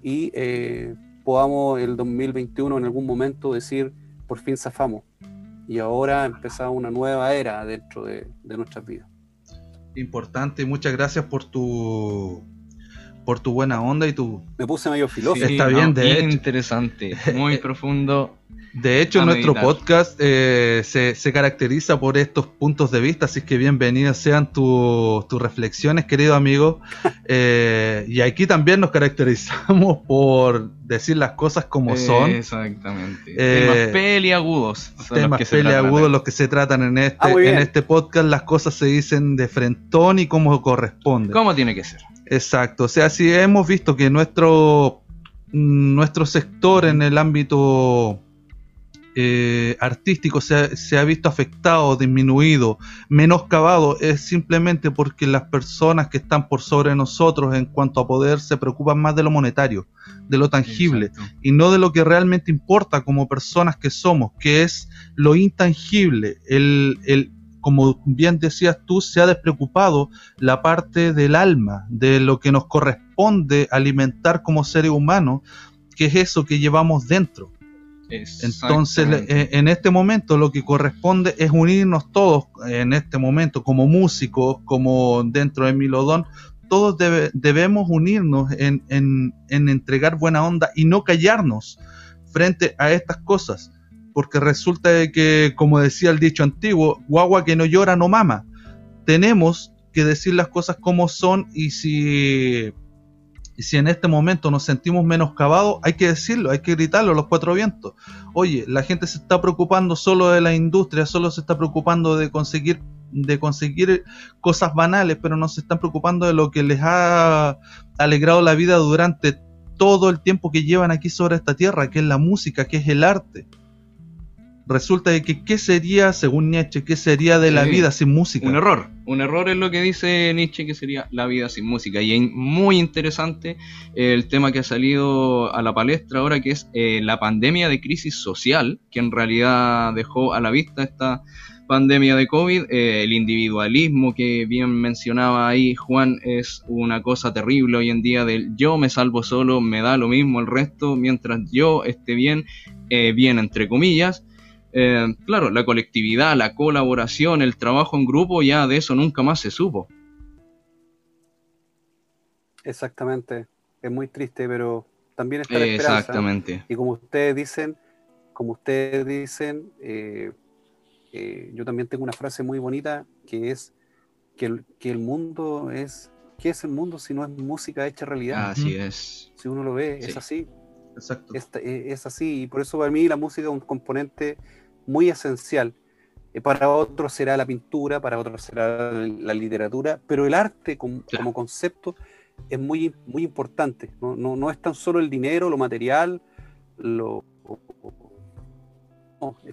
y eh, podamos el 2021 en algún momento decir por fin zafamos y ahora empezamos una nueva era dentro de, de nuestras vidas. Importante, muchas gracias por tu por tu buena onda y tu... Me puse medio filósofo. Está bien, de hecho. interesante, muy [LAUGHS] profundo. De hecho, nuestro podcast eh, se, caracteriza por estos puntos de vista, así que bienvenidas sean tus reflexiones, querido amigo. [LAUGHS] Eh, y aquí también nos caracterizamos por decir las cosas como son. Exactamente. Eh, temas peliagudos. Temas peliagudos los que se tratan en este, ah, en este podcast. Las cosas se dicen de frentón y como corresponde. Como tiene que ser. Exacto, o sea, si hemos visto que nuestro, nuestro sector en el ámbito eh, artístico se ha, visto afectado, disminuido, menoscabado, es simplemente porque las personas que están por sobre nosotros en cuanto a poder se preocupan más de lo monetario, de lo tangible, y no de lo que realmente importa como personas que somos, que es lo intangible, el, el, como bien decías tú, se ha despreocupado la parte del alma, de lo que nos corresponde alimentar como seres humanos, que es eso que llevamos dentro. Entonces, eh, en este momento lo que corresponde es unirnos todos, en este momento, como músicos, como dentro de Milodón, todos debemos unirnos en, en entregar buena onda y no callarnos frente a estas cosas porque resulta de que, como decía el dicho antiguo, guagua que no llora no mama. Tenemos que decir las cosas como son y si, si en este momento nos sentimos menoscabados, hay que decirlo, hay que gritarlo a los cuatro vientos. Oye, la gente se está preocupando solo de la industria, solo se está preocupando de conseguir de conseguir cosas banales, pero no se están preocupando de lo que les ha alegrado la vida durante todo el tiempo que llevan aquí sobre esta tierra, que es la música, que es el arte resulta de que qué sería, según Nietzsche, qué sería de la vida sin música. Un error, un error es lo que dice Nietzsche que sería la vida sin música. Y es muy interesante el tema que ha salido a la palestra ahora, que es eh, la pandemia de crisis social, que en realidad dejó a la vista esta pandemia de COVID, eh, el individualismo que bien mencionaba ahí Juan es una cosa terrible hoy en día del yo me salvo solo, me da lo mismo el resto, mientras yo esté bien, eh, bien entre comillas, eh, claro, la colectividad, la colaboración, el trabajo en grupo, ya de eso nunca más se supo. Exactamente, es muy triste, pero también está la esperanza. Exactamente. Y como ustedes dicen, como ustedes dicen, eh, eh, yo también tengo una frase muy bonita que es que el, que el mundo es, ¿qué es el mundo si no es música hecha realidad? Así es. Si uno lo ve, es así. Exacto. Es, así, y por eso para mí la música es un componente muy esencial. Eh, para otros será la pintura, para otros será la literatura, pero el arte como, concepto es muy, muy importante. No, no, es tan solo el dinero, lo material, lo,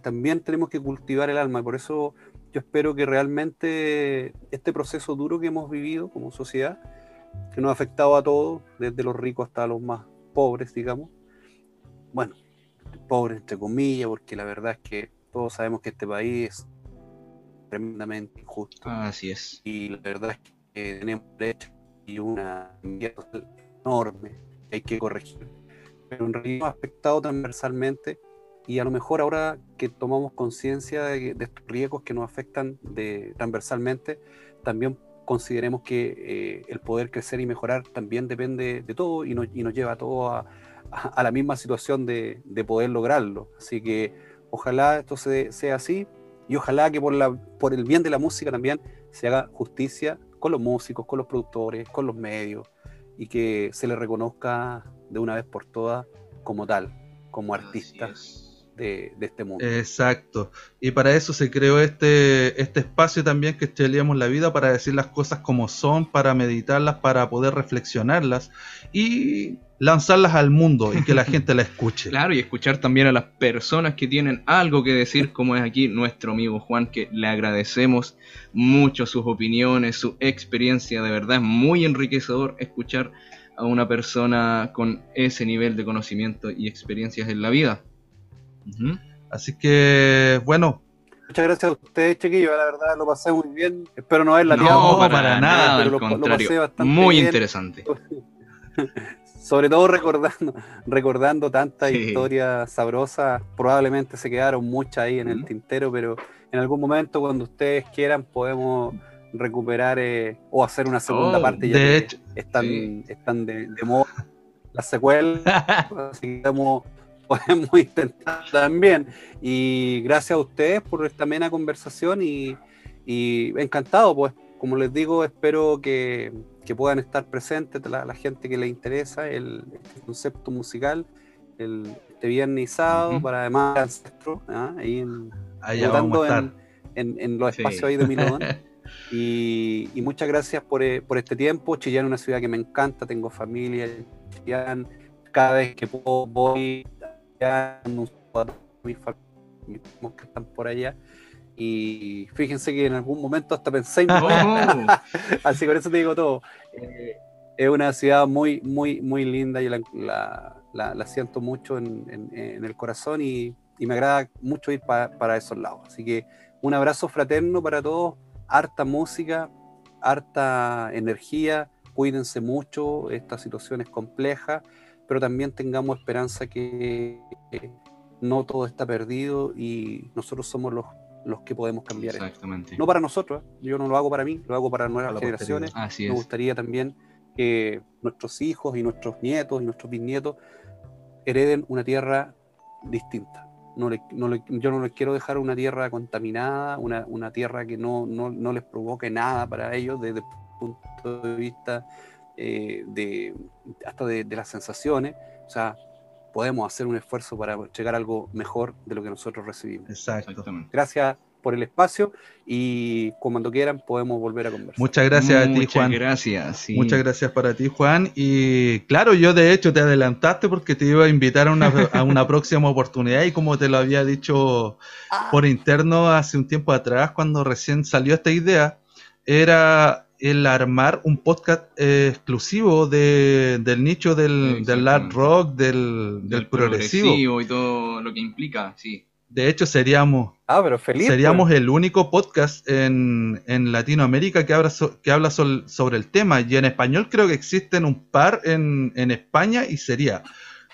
también tenemos que cultivar el alma. Y por eso yo espero que realmente este proceso duro que hemos vivido como sociedad, que nos ha afectado a todos, desde los ricos hasta los más pobres, digamos, bueno, pobres entre comillas, porque la verdad es que todos sabemos que este país es tremendamente injusto. Así es. Y la verdad es que tenemos derecho y una enorme que hay que corregir. Pero en realidad ha afectado transversalmente y a lo mejor ahora que tomamos conciencia de, estos riesgos que nos afectan de, transversalmente, también consideremos que eh, el poder crecer y mejorar también depende de todo y nos, y nos lleva a todo a, a, la misma situación de, de, poder lograrlo. Así que ojalá esto sea así y ojalá que por, la, por el bien de la música también se haga justicia con los músicos, con los productores, con los medios y que se les reconozca de una vez por todas como tal, como artistas. De, de, este mundo. Exacto. Y para eso se creó este, este espacio también que estudiamos la vida, para decir las cosas como son, para meditarlas, para poder reflexionarlas. Y lanzarlas al mundo y que la [LAUGHS] gente la escuche. Claro, y escuchar también a las personas que tienen algo que decir, como es aquí nuestro amigo Juan, que le agradecemos mucho sus opiniones, su experiencia, de verdad es muy enriquecedor escuchar a una persona con ese nivel de conocimiento y experiencias en la vida. Así que, bueno. Muchas gracias a ustedes, chiquillos. La verdad lo pasé muy bien. Espero no haberla No, para, nada, al contrario. muy interesante. [LAUGHS] Sobre todo recordando, recordando tantas historias sabrosas. Probablemente se quedaron muchas ahí en el tintero, pero en algún momento, cuando ustedes quieran, podemos recuperar eh, o hacer una segunda oh, parte. Ya de hecho, están, están de, moda las secuelas. [LAUGHS] así que podemos, [LAUGHS] intentar también. Y gracias a ustedes por esta amena conversación y, encantado, pues, como les digo, espero que, puedan estar presentes la, gente que les interesa el, concepto musical el, este viernes y sábado para además ancestro, ¿ah? ahí en, en, los espacios ahí de Milón. [LAUGHS] Y, muchas gracias por, eh, por, este tiempo. Chillán es una ciudad que me encanta, tengo familia en Chillán. Cada vez que puedo voy a mis que están por allá. Y fíjense que en algún momento hasta pensé en [LAUGHS] Así con eso te digo todo. Eh, es una ciudad muy, muy, muy linda. y la, la, siento mucho en, en, el corazón y, y, me agrada mucho ir para esos lados. Así que un abrazo fraterno para todos harta música, harta energía, cuídense mucho, esta situación es compleja, pero también tengamos esperanza que no todo está perdido y nosotros somos los, los que podemos cambiar. Exactamente. No para nosotros, ¿eh? yo no lo hago para mí, lo hago para nuevas generaciones. Me gustaría también que nuestros hijos y nuestros nietos y nuestros bisnietos hereden una tierra distinta no yo no les quiero dejar una tierra contaminada, una, tierra que no, les provoque nada para ellos desde el punto de vista eh, de, hasta de, las sensaciones. O sea, podemos hacer un esfuerzo para llegar a algo mejor de lo que nosotros recibimos. Exacto. Gracias por el espacio y cuando quieran podemos volver a conversar. Muchas gracias a ti, Juan. Muchas gracias. Muchas gracias para ti, Juan. Y claro, yo de hecho te adelantaste porque te iba a invitar a una, a una [LAUGHS] próxima oportunidad y como te lo había dicho ah. por interno hace un tiempo atrás, cuando recién salió esta idea, era el armar un podcast eh, exclusivo de, del nicho del, del art rock, del, del, progresivo. progresivo. y todo lo que implica, sí. De hecho, seríamos, ah, pero feliz, seríamos pues. el único podcast en, en Latinoamérica que habla, que habla sobre el tema. Y en español creo que existen un par en, en España y sería.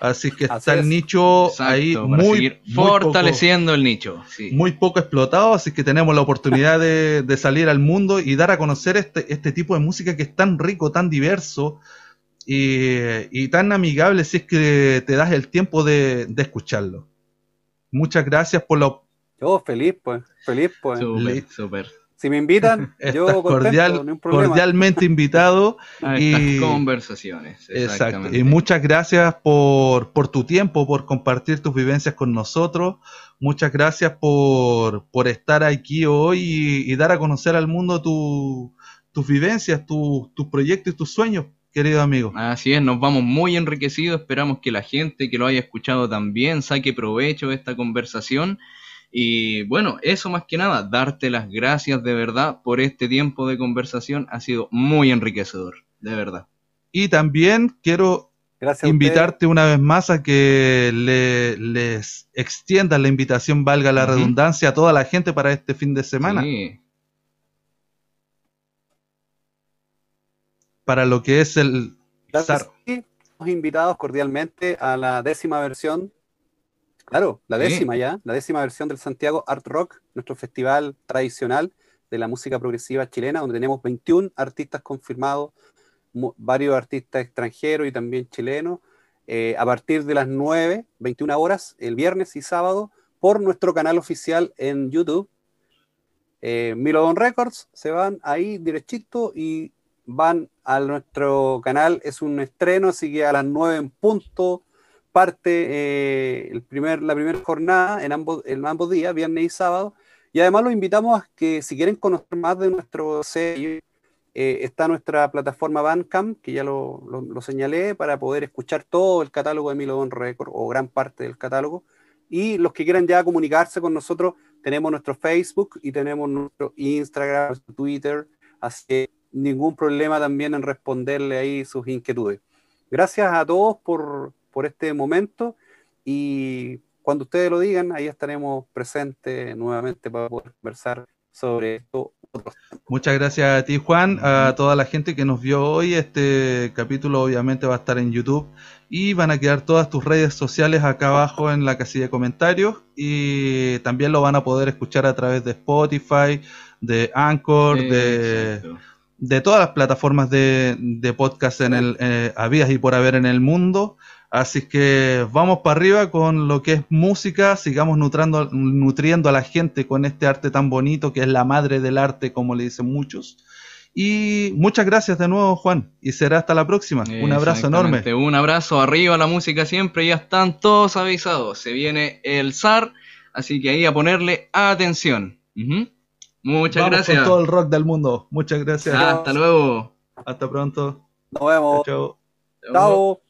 Así que está el nicho ahí muy, fortaleciendo el nicho. Muy poco explotado, así que tenemos la oportunidad de, de, salir al mundo y dar a conocer este, este tipo de música que es tan rico, tan diverso y, y tan amigable si es que te das el tiempo de, de escucharlo. Muchas gracias por lo... Yo feliz, pues, feliz, pues. Súper, Si me invitan, [LAUGHS] yo cordial, cordialmente invitado. [LAUGHS] A y, conversaciones. Exacto. Y muchas gracias por, por, tu tiempo, por compartir tus vivencias con nosotros. Muchas gracias por, por estar aquí hoy y, dar a conocer al mundo tus vivencias, tus proyectos y tus sueños querido amigo. Así es, nos vamos muy enriquecidos, esperamos que la gente que lo haya escuchado también saque provecho de esta conversación. Y bueno, eso más que nada, darte las gracias de verdad por este tiempo de conversación, ha sido muy enriquecedor, de verdad. Y también quiero invitarte una vez más a que le, les extiendas la invitación, valga la redundancia, a toda la gente para este fin de semana. Sí. para lo que es el Estamos invitados cordialmente a la décima versión, claro, la décima ya, la décima versión del Santiago Art Rock, nuestro festival tradicional de la música progresiva chilena, donde tenemos 21 artistas confirmados, varios artistas extranjeros y también chilenos, eh, a partir de las 9, 21 horas, el viernes y sábado, por nuestro canal oficial en YouTube. Eh, Milodon Records, se van ahí derechito y van a nuestro canal. Es un estreno, así que a las 9 en punto parte eh, el primer, la primera jornada en ambos, en ambos días, viernes y sábado. Y además los invitamos a que si quieren conocer más de nuestro sello, eh, está nuestra plataforma Bandcamp, que ya lo, lo, señalé, para poder escuchar todo el catálogo de Milodon Record o gran parte del catálogo. Y los que quieran ya comunicarse con nosotros, tenemos nuestro Facebook y tenemos nuestro Instagram, nuestro Twitter. Así que ningún problema también en responderle ahí sus inquietudes. gracias a todos por, por este momento y cuando ustedes lo digan, ahí estaremos presentes nuevamente para poder conversar sobre esto. Muchas gracias a ti, Juan, a toda la gente que nos vio hoy. Este capítulo obviamente va a estar en YouTube y van a quedar todas tus redes sociales acá abajo en la casilla de comentarios y también lo van a poder escuchar a través de Spotify, de Anchor, de, de, todas las plataformas de, de podcast en el, eh, y por haber en el mundo. Así que vamos para arriba con lo que es música, sigamos nutrando, nutriendo a la gente con este arte tan bonito que es la madre del arte, como le dicen muchos. Y muchas gracias de nuevo, Juan, y será hasta la próxima. Un abrazo enorme. Un abrazo arriba, la música siempre, ya están todos avisados. Se viene el zar, así que ahí a ponerle atención. Muchas gracias. Con todo el rock del mundo. Muchas gracias. Hasta luego. Hasta pronto. Nos vemos. Chao. Chao.